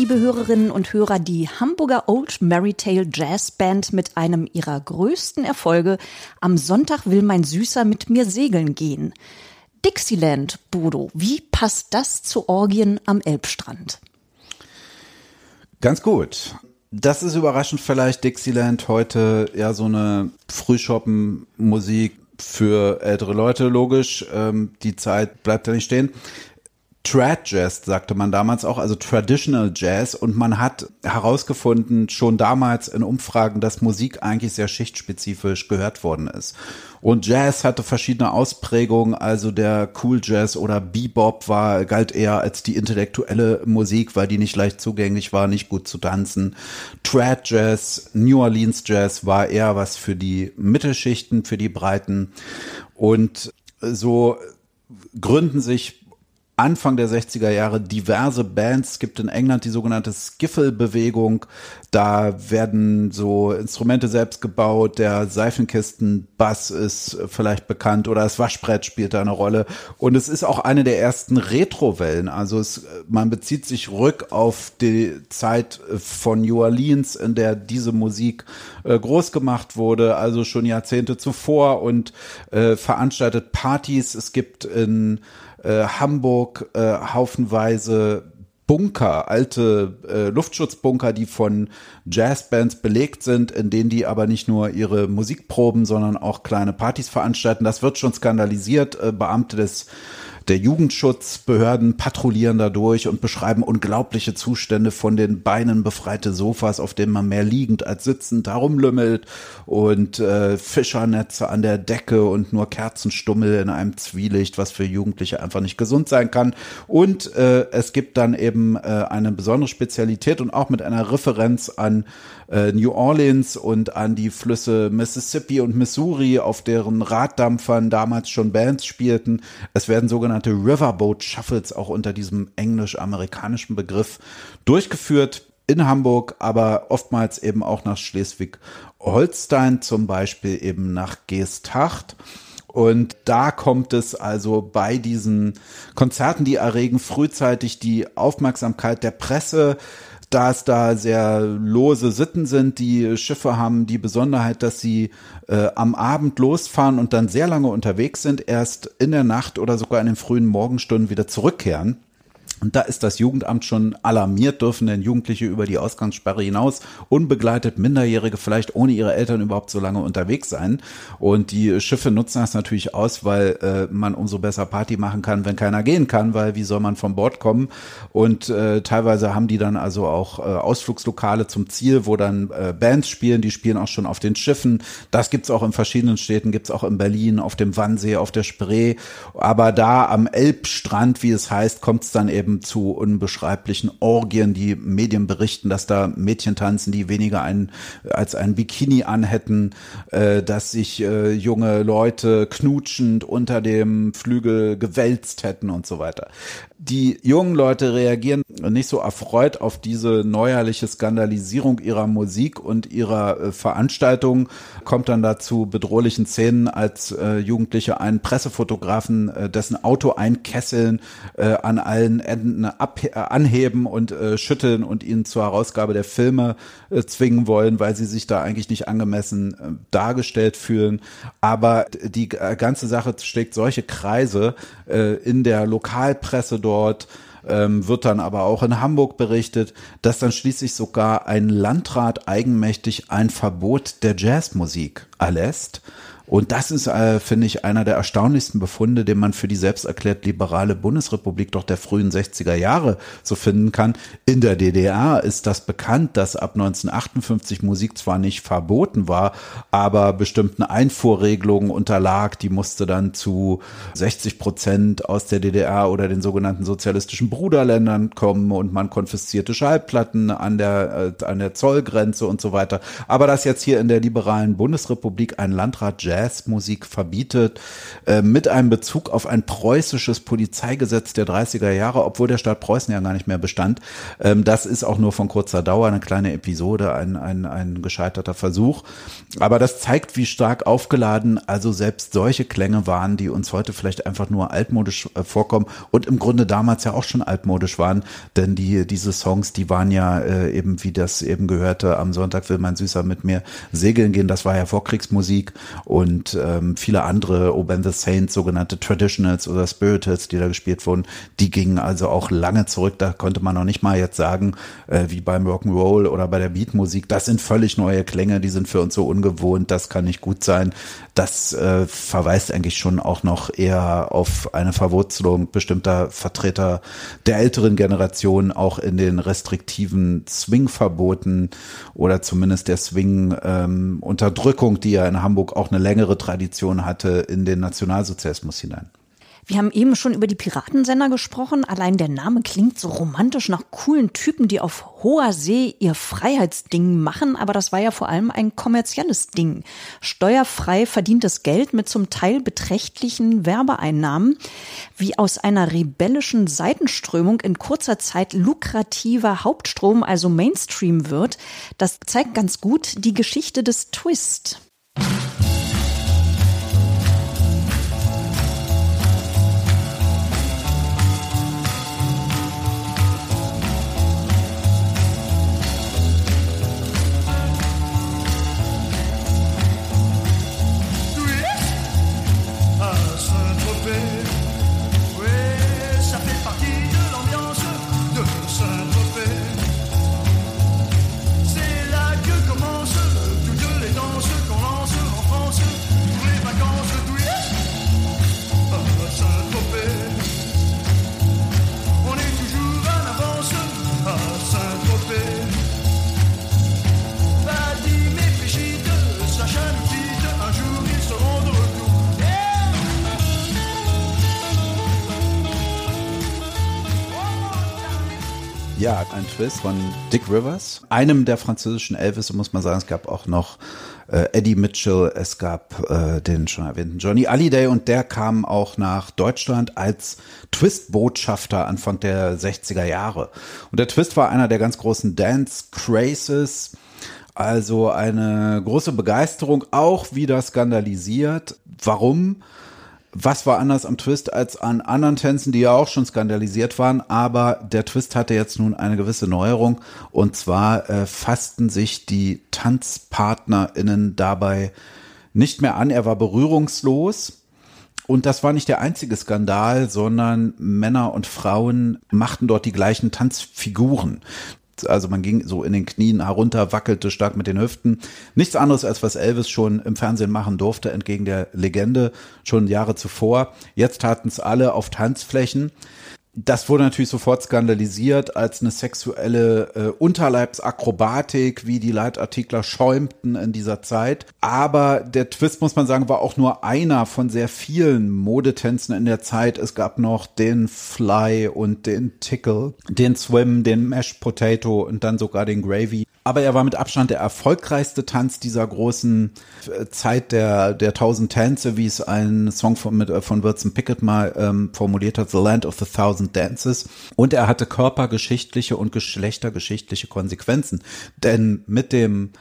Liebe Hörerinnen und Hörer, die Hamburger Old Marytale Jazz Band mit einem ihrer größten Erfolge. Am Sonntag will mein Süßer mit mir segeln gehen. Dixieland, Bodo, wie passt das zu Orgien am Elbstrand? Ganz gut. Das ist überraschend vielleicht Dixieland heute ja so eine Frühschoppen-Musik für ältere Leute, logisch. Ähm, die Zeit bleibt ja nicht stehen. Trad Jazz sagte man damals auch, also Traditional Jazz. Und man hat herausgefunden, schon damals in Umfragen, dass Musik eigentlich sehr schichtspezifisch gehört worden ist. Und Jazz hatte verschiedene Ausprägungen, also der Cool Jazz oder Bebop war, galt eher als die intellektuelle Musik, weil die nicht leicht zugänglich war, nicht gut zu tanzen. Trad Jazz, New Orleans Jazz war eher was für die Mittelschichten, für die Breiten. Und so gründen sich Anfang der 60er Jahre diverse Bands. Es gibt in England die sogenannte Skiffle-Bewegung. Da werden so Instrumente selbst gebaut. Der Seifenkistenbass ist vielleicht bekannt oder das Waschbrett spielt da eine Rolle. Und es ist auch eine der ersten Retrowellen. Also es, man bezieht sich rück auf die Zeit von New Orleans, in der diese Musik äh, groß gemacht wurde, also schon Jahrzehnte zuvor und äh, veranstaltet Partys. Es gibt in äh, Hamburg äh, haufenweise Bunker, alte äh, Luftschutzbunker, die von Jazzbands belegt sind, in denen die aber nicht nur ihre Musikproben, sondern auch kleine Partys veranstalten. Das wird schon skandalisiert. Äh, Beamte des der Jugendschutzbehörden patrouillieren da durch und beschreiben unglaubliche Zustände von den Beinen befreite Sofas, auf denen man mehr liegend als sitzend herumlümmelt und äh, Fischernetze an der Decke und nur Kerzenstummel in einem Zwielicht, was für Jugendliche einfach nicht gesund sein kann. Und äh, es gibt dann eben äh, eine besondere Spezialität und auch mit einer Referenz an äh, New Orleans und an die Flüsse Mississippi und Missouri, auf deren Raddampfern damals schon Bands spielten. Es werden sogenannte Riverboat Shuffles auch unter diesem englisch-amerikanischen Begriff durchgeführt in Hamburg, aber oftmals eben auch nach Schleswig-Holstein, zum Beispiel eben nach Geesthacht. Und da kommt es also bei diesen Konzerten, die erregen frühzeitig die Aufmerksamkeit der Presse da es da sehr lose Sitten sind, die Schiffe haben die Besonderheit, dass sie äh, am Abend losfahren und dann sehr lange unterwegs sind, erst in der Nacht oder sogar in den frühen Morgenstunden wieder zurückkehren. Und da ist das Jugendamt schon alarmiert, dürfen denn Jugendliche über die Ausgangssperre hinaus unbegleitet Minderjährige vielleicht ohne ihre Eltern überhaupt so lange unterwegs sein. Und die Schiffe nutzen das natürlich aus, weil äh, man umso besser Party machen kann, wenn keiner gehen kann, weil wie soll man von Bord kommen? Und äh, teilweise haben die dann also auch äh, Ausflugslokale zum Ziel, wo dann äh, Bands spielen, die spielen auch schon auf den Schiffen. Das gibt's auch in verschiedenen Städten, gibt's auch in Berlin, auf dem Wannsee, auf der Spree. Aber da am Elbstrand, wie es heißt, kommt's dann eben eben zu unbeschreiblichen Orgien. Die Medien berichten, dass da Mädchen tanzen, die weniger ein, als ein Bikini anhätten, äh, dass sich äh, junge Leute knutschend unter dem Flügel gewälzt hätten und so weiter die jungen Leute reagieren nicht so erfreut auf diese neuerliche Skandalisierung ihrer Musik und ihrer äh, Veranstaltungen. Kommt dann dazu bedrohlichen Szenen, als äh, Jugendliche einen Pressefotografen äh, dessen Auto einkesseln, äh, an allen Enden ab, anheben und äh, schütteln und ihn zur Herausgabe der Filme zwingen wollen, weil sie sich da eigentlich nicht angemessen dargestellt fühlen. Aber die ganze Sache steckt solche Kreise in der Lokalpresse dort dort, ähm, wird dann aber auch in Hamburg berichtet, dass dann schließlich sogar ein Landrat eigenmächtig ein Verbot der Jazzmusik erlässt. Und das ist, äh, finde ich, einer der erstaunlichsten Befunde, den man für die selbst erklärt liberale Bundesrepublik doch der frühen 60er Jahre so finden kann. In der DDR ist das bekannt, dass ab 1958 Musik zwar nicht verboten war, aber bestimmten Einfuhrregelungen unterlag. Die musste dann zu 60 Prozent aus der DDR oder den sogenannten sozialistischen Bruderländern kommen und man konfiszierte Schallplatten an der, äh, an der Zollgrenze und so weiter. Aber dass jetzt hier in der liberalen Bundesrepublik ein Landrat Jazz Jazzmusik verbietet, äh, mit einem Bezug auf ein preußisches Polizeigesetz der 30er Jahre, obwohl der Staat Preußen ja gar nicht mehr bestand. Ähm, das ist auch nur von kurzer Dauer, eine kleine Episode, ein, ein, ein gescheiterter Versuch. Aber das zeigt, wie stark aufgeladen also selbst solche Klänge waren, die uns heute vielleicht einfach nur altmodisch äh, vorkommen und im Grunde damals ja auch schon altmodisch waren, denn die, diese Songs, die waren ja äh, eben, wie das eben gehörte, am Sonntag will mein Süßer mit mir segeln gehen, das war ja Vorkriegsmusik und und ähm, viele andere Oben the Saints, sogenannte Traditionals oder Spiritals, die da gespielt wurden, die gingen also auch lange zurück. Da konnte man noch nicht mal jetzt sagen, äh, wie beim Rock'n'Roll oder bei der Beatmusik, das sind völlig neue Klänge, die sind für uns so ungewohnt, das kann nicht gut sein. Das äh, verweist eigentlich schon auch noch eher auf eine Verwurzelung bestimmter Vertreter der älteren Generation, auch in den restriktiven Swing-Verboten oder zumindest der Swing-Unterdrückung, ähm, die ja in Hamburg auch eine längere Tradition hatte in den Nationalsozialismus hinein. Wir haben eben schon über die Piratensender gesprochen. Allein der Name klingt so romantisch nach coolen Typen, die auf hoher See ihr Freiheitsding machen. Aber das war ja vor allem ein kommerzielles Ding. Steuerfrei verdientes Geld mit zum Teil beträchtlichen Werbeeinnahmen. Wie aus einer rebellischen Seitenströmung in kurzer Zeit lukrativer Hauptstrom, also Mainstream wird, das zeigt ganz gut die Geschichte des Twist. Ja, ein Twist von Dick Rivers, einem der französischen Elvis, muss man sagen. Es gab auch noch äh, Eddie Mitchell, es gab äh, den schon erwähnten Johnny Halliday und der kam auch nach Deutschland als Twist-Botschafter Anfang der 60er Jahre. Und der Twist war einer der ganz großen Dance-Crazes. Also eine große Begeisterung, auch wieder skandalisiert. Warum? Was war anders am Twist als an anderen Tänzen, die ja auch schon skandalisiert waren, aber der Twist hatte jetzt nun eine gewisse Neuerung und zwar äh, fassten sich die TanzpartnerInnen dabei nicht mehr an. Er war berührungslos Und das war nicht der einzige Skandal, sondern Männer und Frauen machten dort die gleichen Tanzfiguren. Also man ging so in den Knien herunter, wackelte stark mit den Hüften. Nichts anderes, als was Elvis schon im Fernsehen machen durfte, entgegen der Legende schon Jahre zuvor. Jetzt taten es alle auf Tanzflächen. Das wurde natürlich sofort skandalisiert als eine sexuelle äh, Unterleibsakrobatik, wie die Leitartikler schäumten in dieser Zeit. Aber der Twist, muss man sagen, war auch nur einer von sehr vielen Modetänzen in der Zeit. Es gab noch den Fly und den Tickle, den Swim, den Mashed Potato und dann sogar den Gravy. Aber er war mit Abstand der erfolgreichste Tanz dieser großen äh, Zeit der, der tausend Tänze, wie es ein Song von, mit, äh, von Wilson Pickett mal ähm, formuliert hat, The Land of the Thousand Dances. Und er hatte körpergeschichtliche und geschlechtergeschichtliche Konsequenzen. Denn mit dem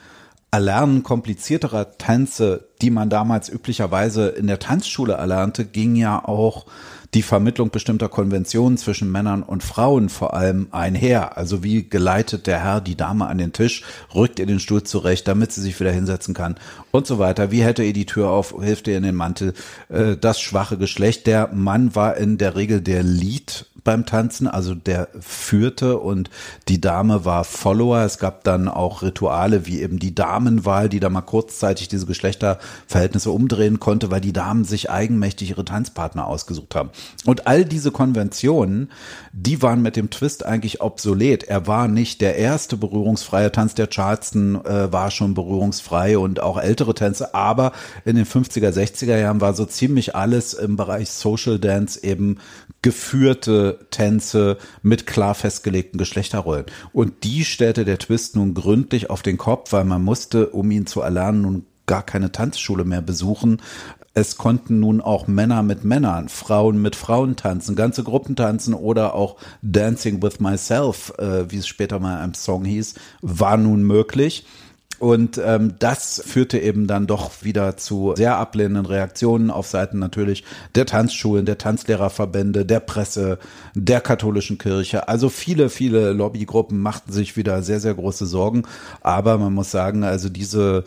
Erlernen komplizierterer Tänze, die man damals üblicherweise in der Tanzschule erlernte, ging ja auch die Vermittlung bestimmter Konventionen zwischen Männern und Frauen vor allem einher. Also wie geleitet der Herr die Dame an den Tisch, rückt ihr den Stuhl zurecht, damit sie sich wieder hinsetzen kann und so weiter. Wie hätte ihr die Tür auf, hilft ihr in den Mantel? Äh, das schwache Geschlecht. Der Mann war in der Regel der Lead beim Tanzen, also der führte und die Dame war Follower. Es gab dann auch Rituale wie eben die Damenwahl, die da mal kurzzeitig diese Geschlechterverhältnisse umdrehen konnte, weil die Damen sich eigenmächtig ihre Tanzpartner ausgesucht haben. Und all diese Konventionen, die waren mit dem Twist eigentlich obsolet. Er war nicht der erste berührungsfreie Tanz. Der Charleston äh, war schon berührungsfrei und auch ältere Tänze, aber in den 50er, 60er Jahren war so ziemlich alles im Bereich Social Dance eben geführte Tänze mit klar festgelegten Geschlechterrollen. Und die stellte der Twist nun gründlich auf den Kopf, weil man musste, um ihn zu erlernen, nun gar keine Tanzschule mehr besuchen. Es konnten nun auch Männer mit Männern, Frauen mit Frauen tanzen, ganze Gruppen tanzen oder auch Dancing with Myself, äh, wie es später mal im Song hieß, war nun möglich. Und ähm, das führte eben dann doch wieder zu sehr ablehnenden Reaktionen auf Seiten natürlich der Tanzschulen, der Tanzlehrerverbände, der Presse, der katholischen Kirche. Also viele, viele Lobbygruppen machten sich wieder sehr, sehr große Sorgen. Aber man muss sagen, also diese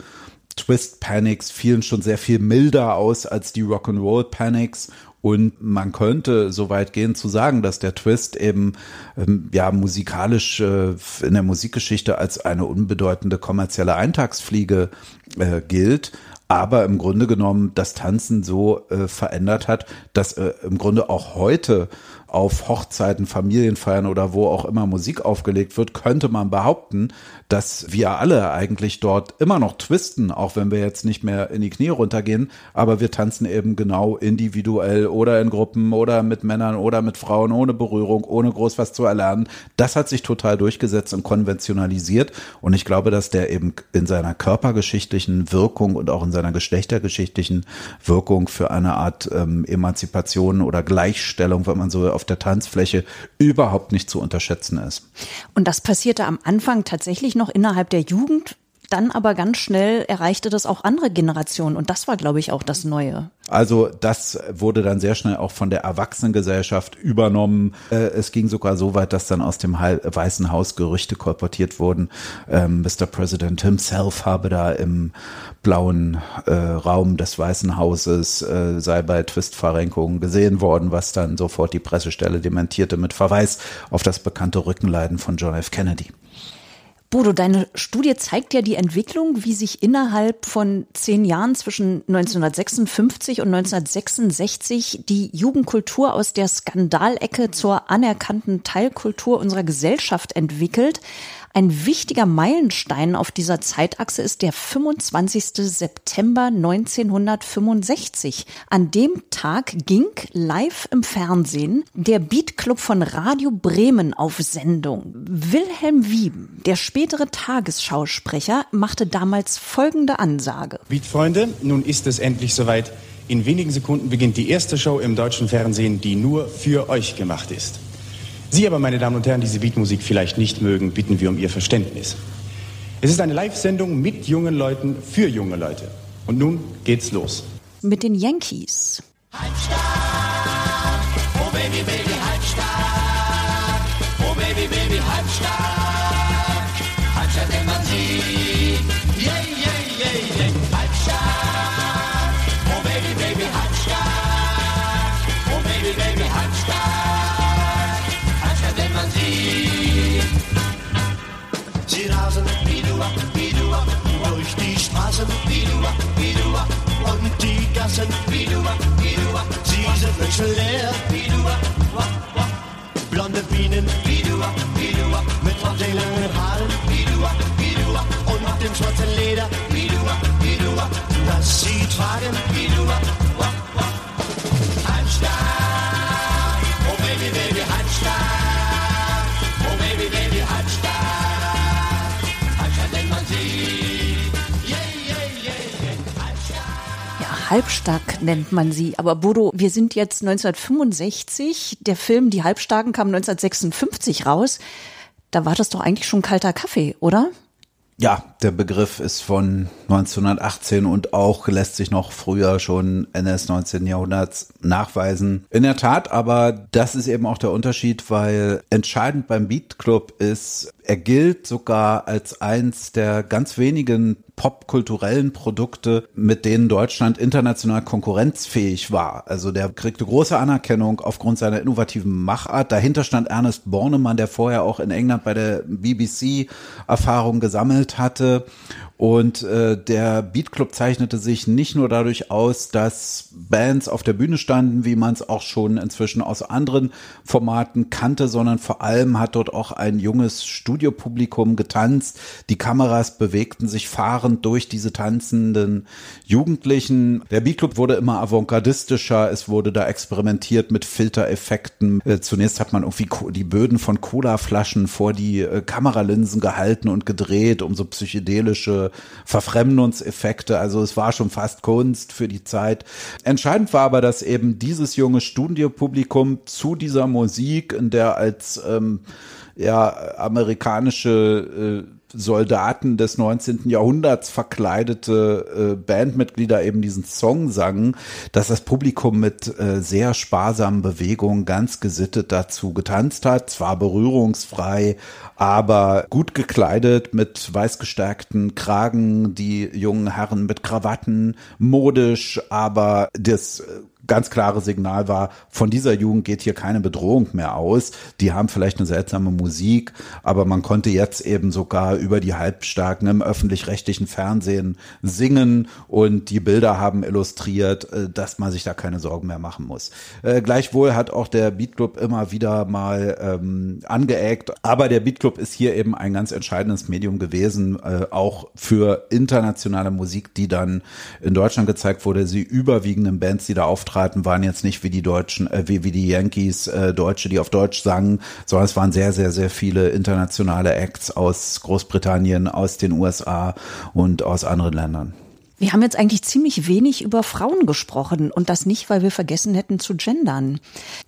Twist Panics fielen schon sehr viel milder aus als die Rock'n'Roll Panics und man könnte so weit gehen zu sagen, dass der Twist eben ähm, ja musikalisch äh, in der Musikgeschichte als eine unbedeutende kommerzielle Eintagsfliege äh, gilt aber im Grunde genommen das Tanzen so äh, verändert hat, dass äh, im Grunde auch heute auf Hochzeiten, Familienfeiern oder wo auch immer Musik aufgelegt wird, könnte man behaupten, dass wir alle eigentlich dort immer noch twisten, auch wenn wir jetzt nicht mehr in die Knie runtergehen, aber wir tanzen eben genau individuell oder in Gruppen oder mit Männern oder mit Frauen ohne Berührung, ohne groß was zu erlernen. Das hat sich total durchgesetzt und konventionalisiert und ich glaube, dass der eben in seiner körpergeschichtlichen Wirkung und auch in seiner geschlechtergeschichtlichen Wirkung für eine Art ähm, Emanzipation oder Gleichstellung, wenn man so auf der Tanzfläche überhaupt nicht zu unterschätzen ist. Und das passierte am Anfang tatsächlich noch innerhalb der Jugend, dann aber ganz schnell erreichte das auch andere Generationen und das war, glaube ich, auch das Neue. Also das wurde dann sehr schnell auch von der Erwachsenengesellschaft übernommen. Äh, es ging sogar so weit, dass dann aus dem Weißen Haus Gerüchte kolportiert wurden. Ähm, Mr. President himself habe da im blauen äh, Raum des Weißen Hauses äh, sei bei Twistverrenkungen gesehen worden, was dann sofort die Pressestelle dementierte mit Verweis auf das bekannte Rückenleiden von John F. Kennedy. Bodo, deine Studie zeigt ja die Entwicklung, wie sich innerhalb von zehn Jahren zwischen 1956 und 1966 die Jugendkultur aus der Skandalecke zur anerkannten Teilkultur unserer Gesellschaft entwickelt. Ein wichtiger Meilenstein auf dieser Zeitachse ist der 25. September 1965. An dem Tag ging live im Fernsehen der Beatclub von Radio Bremen auf Sendung. Wilhelm Wieben, der spätere Tagesschausprecher, machte damals folgende Ansage. Beatfreunde, nun ist es endlich soweit. In wenigen Sekunden beginnt die erste Show im deutschen Fernsehen, die nur für euch gemacht ist. Sie aber, meine Damen und Herren, die diese Beatmusik vielleicht nicht mögen, bitten wir um Ihr Verständnis. Es ist eine Live-Sendung mit jungen Leuten für junge Leute. Und nun geht's los. Mit den Yankees. Halbstark, oh Baby, Baby, Menschenleer wie du, wah, wah, wah. blonde Bienen wie du, wah, wie du, wah. mit langen Haaren wie du, wah, wie du, wah. und dem schwarzen Leder wie du, wah, wie du, wah. das sie tragen wie du, halbstark. Nennt man sie. Aber Bodo, wir sind jetzt 1965. Der Film Die Halbstarken kam 1956 raus. Da war das doch eigentlich schon kalter Kaffee, oder? Ja, der Begriff ist von 1918 und auch lässt sich noch früher schon Ende des 19. Jahrhunderts nachweisen. In der Tat, aber das ist eben auch der Unterschied, weil entscheidend beim Beat Club ist, er gilt sogar als eins der ganz wenigen popkulturellen Produkte, mit denen Deutschland international konkurrenzfähig war. Also der kriegte große Anerkennung aufgrund seiner innovativen Machart. Dahinter stand Ernest Bornemann, der vorher auch in England bei der BBC Erfahrung gesammelt hatte und äh, der Beat Club zeichnete sich nicht nur dadurch aus, dass Bands auf der Bühne standen, wie man es auch schon inzwischen aus anderen Formaten kannte, sondern vor allem hat dort auch ein junges Studiopublikum getanzt. Die Kameras bewegten sich fahrend durch diese tanzenden Jugendlichen. Der Beat Club wurde immer avantgardistischer. Es wurde da experimentiert mit Filtereffekten. Äh, zunächst hat man irgendwie die Böden von Colaflaschen vor die äh, Kameralinsen gehalten und gedreht, um so psychedelische Verfremdungseffekte. Also es war schon fast Kunst für die Zeit. Entscheidend war aber, dass eben dieses junge Studiopublikum zu dieser Musik, in der als ähm, ja, amerikanische äh, Soldaten des 19. Jahrhunderts verkleidete äh, Bandmitglieder eben diesen Song sangen, dass das Publikum mit äh, sehr sparsamen Bewegungen ganz gesittet dazu getanzt hat, zwar berührungsfrei, aber gut gekleidet mit weiß gestärkten Kragen, die jungen Herren mit Krawatten, modisch, aber das äh, ganz klare Signal war, von dieser Jugend geht hier keine Bedrohung mehr aus. Die haben vielleicht eine seltsame Musik, aber man konnte jetzt eben sogar über die Halbstarken im öffentlich-rechtlichen Fernsehen singen und die Bilder haben illustriert, äh, dass man sich da keine Sorgen mehr machen muss. Äh, gleichwohl hat auch der Beat Club immer wieder mal ähm, angeeckt, aber der Beat Club ist hier eben ein ganz entscheidendes Medium gewesen, äh, auch für internationale Musik, die dann in Deutschland gezeigt wurde. Sie überwiegenden Bands, die da auftraten, auftraten, waren jetzt nicht wie die Deutschen, äh, wie, wie die Yankees, äh, Deutsche, die auf Deutsch sangen, sondern es waren sehr, sehr, sehr viele internationale Acts aus Großbritannien, aus den USA und aus anderen Ländern. Wir haben jetzt eigentlich ziemlich wenig über Frauen gesprochen und das nicht, weil wir vergessen hätten zu gendern.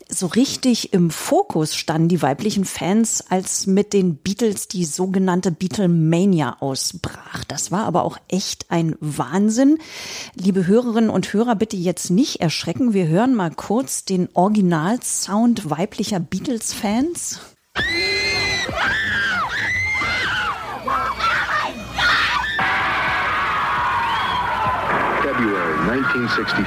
So richtig im Fokus standen die weiblichen Fans, als mit den Beatles die sogenannte Beatlemania ausbrach. Das war aber auch echt ein Wahnsinn. Liebe Hörerinnen und Hörer, bitte jetzt nicht erschrecken. Wir hören mal kurz den Originalsound weiblicher Beatles-Fans. 1964.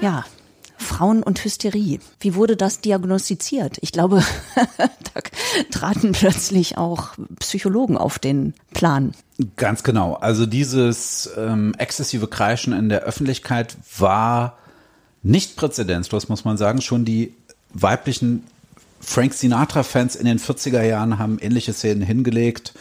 Ja, Frauen und Hysterie. Wie wurde das diagnostiziert? Ich glaube, da traten plötzlich auch Psychologen auf den Plan. Ganz genau. Also dieses ähm, exzessive Kreischen in der Öffentlichkeit war nicht präzedenzlos, muss man sagen. Schon die weiblichen Frank Sinatra-Fans in den 40er Jahren haben ähnliche Szenen hingelegt.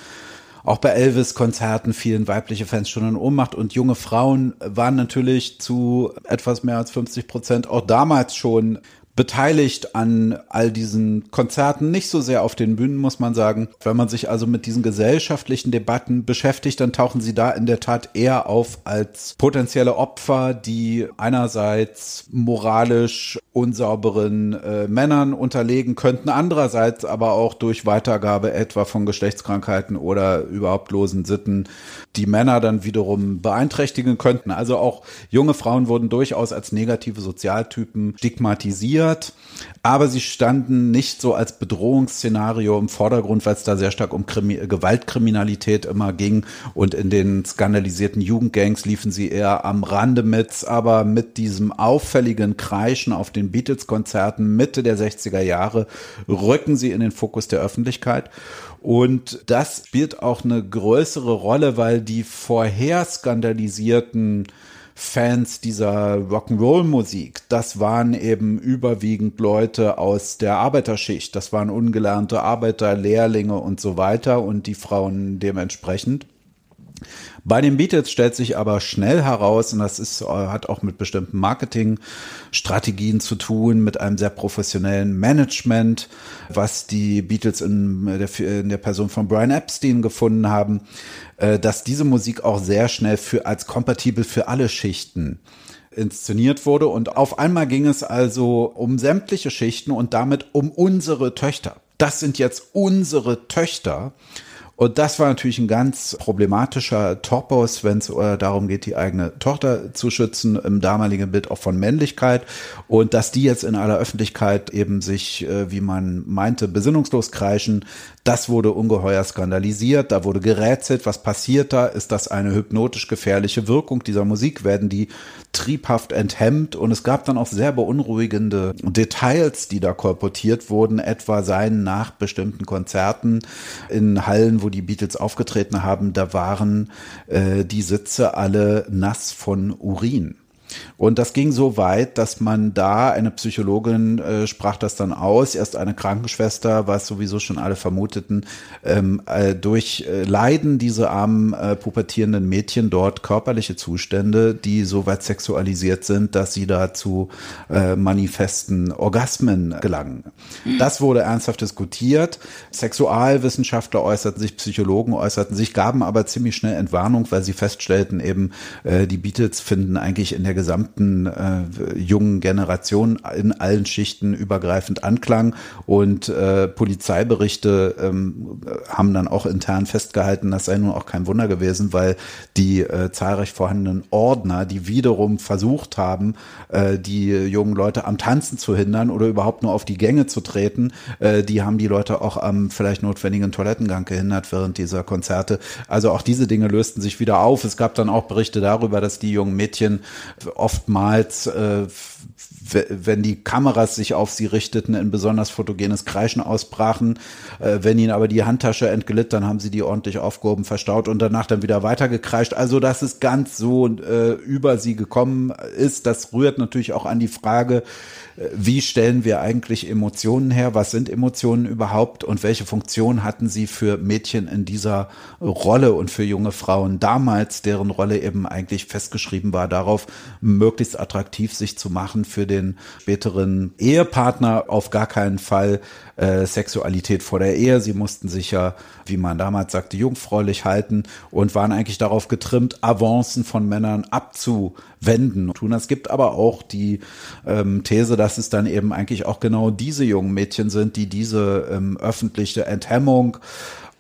Auch bei Elvis-Konzerten fielen weibliche Fans schon in Ohnmacht und junge Frauen waren natürlich zu etwas mehr als 50 Prozent auch damals schon beteiligt an all diesen Konzerten, nicht so sehr auf den Bühnen, muss man sagen. Wenn man sich also mit diesen gesellschaftlichen Debatten beschäftigt, dann tauchen sie da in der Tat eher auf als potenzielle Opfer, die einerseits moralisch unsauberen äh, Männern unterlegen könnten, andererseits aber auch durch Weitergabe etwa von Geschlechtskrankheiten oder überhaupt losen Sitten die Männer dann wiederum beeinträchtigen könnten. Also auch junge Frauen wurden durchaus als negative Sozialtypen stigmatisiert skandalisiert. Aber sie standen nicht so als Bedrohungsszenario im Vordergrund, weil es da sehr stark um Krimi Gewaltkriminalität immer ging. Und in den skandalisierten Jugendgangs liefen sie eher am Rande mit. Aber mit diesem auffälligen Kreischen auf den Beatles-Konzerten Mitte der 60er Jahre rücken sie in den Fokus der Öffentlichkeit. Und das spielt auch eine größere Rolle, weil die vorher skandalisierten Fans dieser Rock'n'Roll-Musik, das waren eben überwiegend Leute aus der Arbeiterschicht. Das waren ungelernte Arbeiter, Lehrlinge und so weiter und die Frauen dementsprechend. Bei den Beatles stellt sich aber schnell heraus, und das ist, hat auch mit bestimmten Marketingstrategien zu tun, mit einem sehr professionellen Management, was die Beatles in der, in der Person von Brian Epstein gefunden haben, äh, dass diese Musik auch sehr schnell für, als kompatibel für alle Schichten inszeniert wurde. Und auf einmal ging es also um sämtliche Schichten und damit um unsere Töchter. Das sind jetzt unsere Töchter. Und das war natürlich ein ganz problematischer Topos, wenn es äh, darum geht, die eigene Tochter zu schützen, im damaligen Bild auch von Männlichkeit. Und dass die jetzt in aller Öffentlichkeit eben sich, äh, wie man meinte, besinnungslos kreischen, das wurde ungeheuer skandalisiert. Da wurde gerätselt, was passiert da? Ist das eine hypnotisch gefährliche Wirkung dieser Musik? Werden die triebhaft enthemmt? Und es gab dann auch sehr beunruhigende Details, die da kolportiert wurden, etwa seien nach bestimmten Konzerten in Hallen, wo die Beatles aufgetreten haben, da waren äh, die Sitze alle nass von Urin. Und das ging so weit, dass man da, eine Psychologin äh, sprach das dann aus, erst eine Krankenschwester, was sowieso schon alle vermuteten, ähm, äh, durch äh, Leiden diese armen äh, pubertierenden Mädchen dort körperliche Zustände, die so weit sexualisiert sind, dass sie da zu äh, manifesten Orgasmen gelangen. Das wurde ernsthaft diskutiert. Sexualwissenschaftler äußerten sich, Psychologen äußerten sich, gaben aber ziemlich schnell Entwarnung, weil sie feststellten eben, äh, die Beatles finden eigentlich in der gesamten äh, jungen Generation in allen Schichten übergreifend Anklang und äh, Polizeiberichte ähm, haben dann auch intern festgehalten, das sei nun auch kein Wunder gewesen, weil die äh, zahlreich vorhandenen Ordner, die wiederum versucht haben, äh, die jungen Leute am Tanzen zu hindern oder überhaupt nur auf die Gänge zu treten, äh, die haben die Leute auch am vielleicht notwendigen Toilettengang gehindert während dieser Konzerte. Also auch diese Dinge lösten sich wieder auf. Es gab dann auch Berichte darüber, dass die jungen Mädchen oftmals, äh, wenn die Kameras sich auf sie richteten, in besonders fotogenes Kreischen ausbrachen. Äh, wenn ihnen aber die Handtasche entglitt, dann haben sie die ordentlich aufgehoben, verstaut und danach dann wieder weitergekreischt. Also, dass es ganz so äh, über sie gekommen ist, das rührt natürlich auch an die Frage, wie stellen wir eigentlich Emotionen her? Was sind Emotionen überhaupt? Und welche Funktion hatten sie für Mädchen in dieser Rolle und für junge Frauen damals, deren Rolle eben eigentlich festgeschrieben war, darauf möglichst attraktiv sich zu machen für den späteren Ehepartner, auf gar keinen Fall äh, Sexualität vor der Ehe. Sie mussten sich ja, wie man damals sagte, jungfräulich halten und waren eigentlich darauf getrimmt, Avancen von Männern abzuwenden. Es gibt aber auch die ähm, These, dass es dann eben eigentlich auch genau diese jungen Mädchen sind, die diese ähm, öffentliche Enthemmung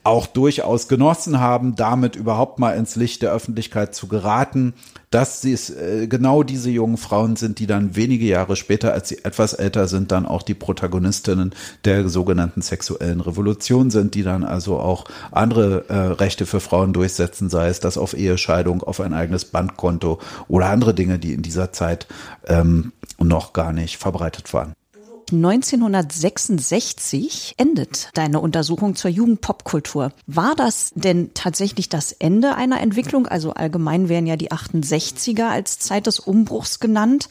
auch durchaus genossen haben, damit überhaupt mal ins Licht der Öffentlichkeit zu geraten, dass es äh, genau diese jungen Frauen sind, die dann wenige Jahre später, als sie etwas älter sind, dann auch die Protagonistinnen der sogenannten sexuellen Revolution sind, die dann also auch andere äh, Rechte für Frauen durchsetzen, sei es das auf Ehescheidung, auf ein eigenes Bankkonto oder andere Dinge, die in dieser Zeit ähm, noch gar nicht verbreitet waren. 1966 endet deine Untersuchung zur Jugendpopkultur. War das denn tatsächlich das Ende einer Entwicklung? Also allgemein werden ja die 68er als Zeit des Umbruchs genannt.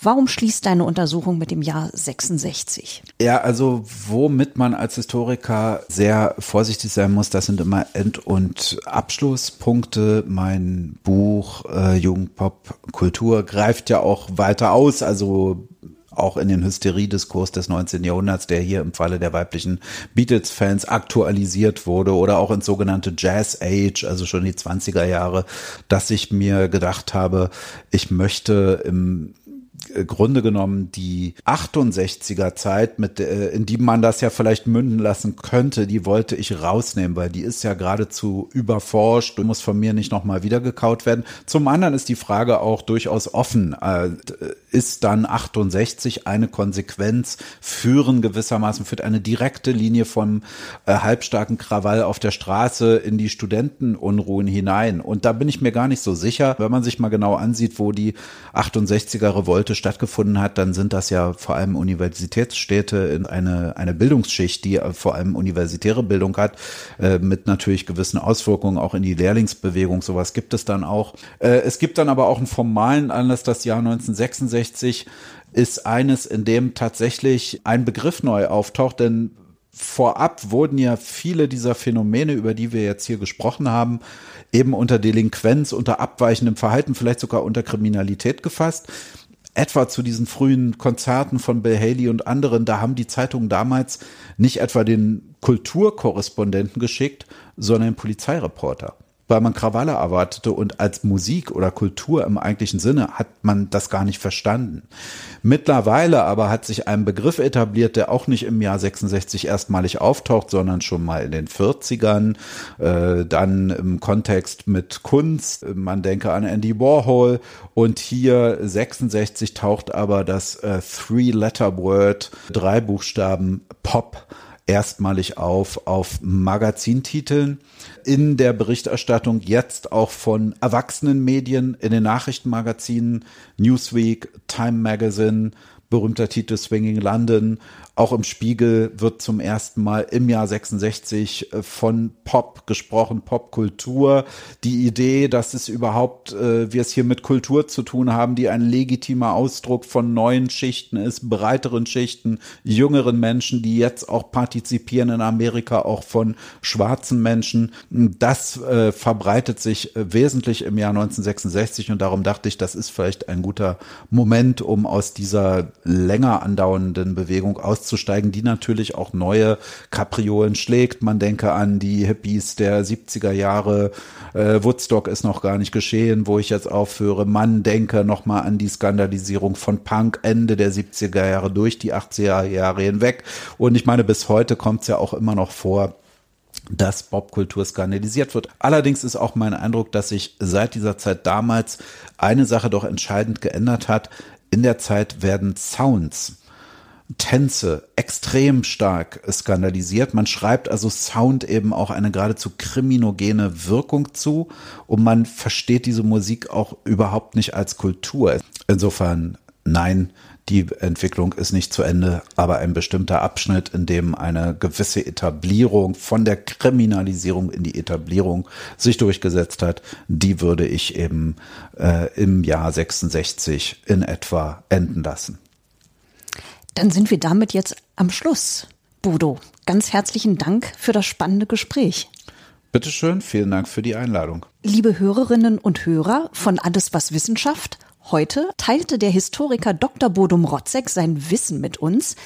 Warum schließt deine Untersuchung mit dem Jahr 66? Ja, also womit man als Historiker sehr vorsichtig sein muss, das sind immer End- und Abschlusspunkte. Mein Buch äh, Jugendpop greift ja auch weiter aus, also auch in den Hysteriediskurs des 19. Jahrhunderts, der hier im Falle der weiblichen Beatles-Fans aktualisiert wurde oder auch ins sogenannte Jazz Age, also schon die 20er Jahre, dass ich mir gedacht habe, ich möchte im Grunde genommen die 68er Zeit, mit, äh, in die man das ja vielleicht münden lassen könnte, die wollte ich rausnehmen, weil die ist ja geradezu überforscht und muss von mir nicht nochmal wiedergekaut werden. Zum anderen ist die Frage auch durchaus offen. Äh, ist dann 68 eine Konsequenz, führen gewissermaßen, führt eine direkte Linie vom äh, halbstarken Krawall auf der Straße in die Studentenunruhen hinein. Und da bin ich mir gar nicht so sicher. Wenn man sich mal genau ansieht, wo die 68er Revolte stattgefunden hat, dann sind das ja vor allem Universitätsstädte in eine, eine Bildungsschicht, die vor allem universitäre Bildung hat, äh, mit natürlich gewissen Auswirkungen auch in die Lehrlingsbewegung. Sowas gibt es dann auch. Äh, es gibt dann aber auch einen formalen Anlass, das Jahr 1966 ist eines, in dem tatsächlich ein Begriff neu auftaucht, denn vorab wurden ja viele dieser Phänomene, über die wir jetzt hier gesprochen haben, eben unter Delinquenz, unter abweichendem Verhalten, vielleicht sogar unter Kriminalität gefasst. Etwa zu diesen frühen Konzerten von Bill Haley und anderen, da haben die Zeitungen damals nicht etwa den Kulturkorrespondenten geschickt, sondern den Polizeireporter weil man Krawalle erwartete und als Musik oder Kultur im eigentlichen Sinne hat man das gar nicht verstanden. Mittlerweile aber hat sich ein Begriff etabliert, der auch nicht im Jahr 66 erstmalig auftaucht, sondern schon mal in den 40ern, äh, dann im Kontext mit Kunst, man denke an Andy Warhol und hier 66 taucht aber das äh, Three-Letter-Word, drei Buchstaben Pop erstmalig auf auf Magazintiteln in der Berichterstattung jetzt auch von erwachsenen Medien in den Nachrichtenmagazinen Newsweek, Time Magazine, berühmter Titel Swinging London. Auch im Spiegel wird zum ersten Mal im Jahr 66 äh, von Pop gesprochen, Popkultur. Die Idee, dass es überhaupt, äh, wir es hier mit Kultur zu tun haben, die ein legitimer Ausdruck von neuen Schichten ist, breiteren Schichten, jüngeren Menschen, die jetzt auch partizipieren in Amerika, auch von schwarzen Menschen. Das äh, verbreitet sich äh, wesentlich im Jahr 1966 und darum dachte ich, das ist vielleicht ein guter Moment, um aus dieser länger andauernden Bewegung auszusteigen, die natürlich auch neue Kapriolen schlägt. Man denke an die Hippies der 70er Jahre. Äh, Woodstock ist noch gar nicht geschehen, wo ich jetzt aufhöre. Man denke nochmal an die Skandalisierung von Punk Ende der 70er Jahre durch die 80er Jahre hinweg. Und ich meine, bis heute kommt es ja auch immer noch vor, dass Popkultur skandalisiert wird. Allerdings ist auch mein Eindruck, dass sich seit dieser Zeit damals eine Sache doch entscheidend geändert hat in der Zeit werden Sounds, Tänze extrem stark skandalisiert. Man schreibt also Sound eben auch eine geradezu kriminogene Wirkung zu und man versteht diese Musik auch überhaupt nicht als Kultur. Insofern nein, die Entwicklung ist nicht zu Ende, aber ein bestimmter Abschnitt, in dem eine gewisse Etablierung von der Kriminalisierung in die Etablierung sich durchgesetzt hat, die würde ich eben äh, im Jahr 66 in etwa enden lassen. Dann sind wir damit jetzt am Schluss. Bodo, ganz herzlichen Dank für das spannende Gespräch. Bitteschön, vielen Dank für die Einladung. Liebe Hörerinnen und Hörer von Alles was Wissenschaft, Heute teilte der Historiker Dr. Bodum Rotzek sein Wissen mit uns.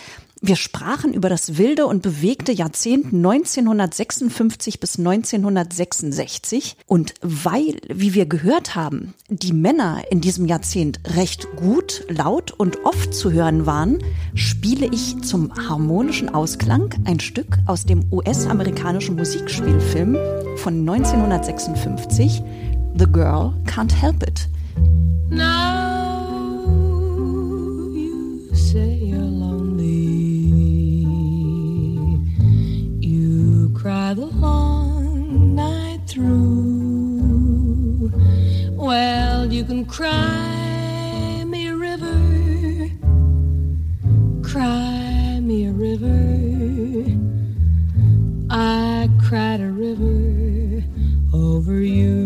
Wir sprachen über das wilde und bewegte Jahrzehnt 1956 bis 1966. Und weil, wie wir gehört haben, die Männer in diesem Jahrzehnt recht gut, laut und oft zu hören waren, spiele ich zum harmonischen Ausklang ein Stück aus dem US-amerikanischen Musikspielfilm von 1956, The Girl Can't Help It. Now you say cry the long night through. Well, you can cry me a river. Cry me a river. I cried a river over you.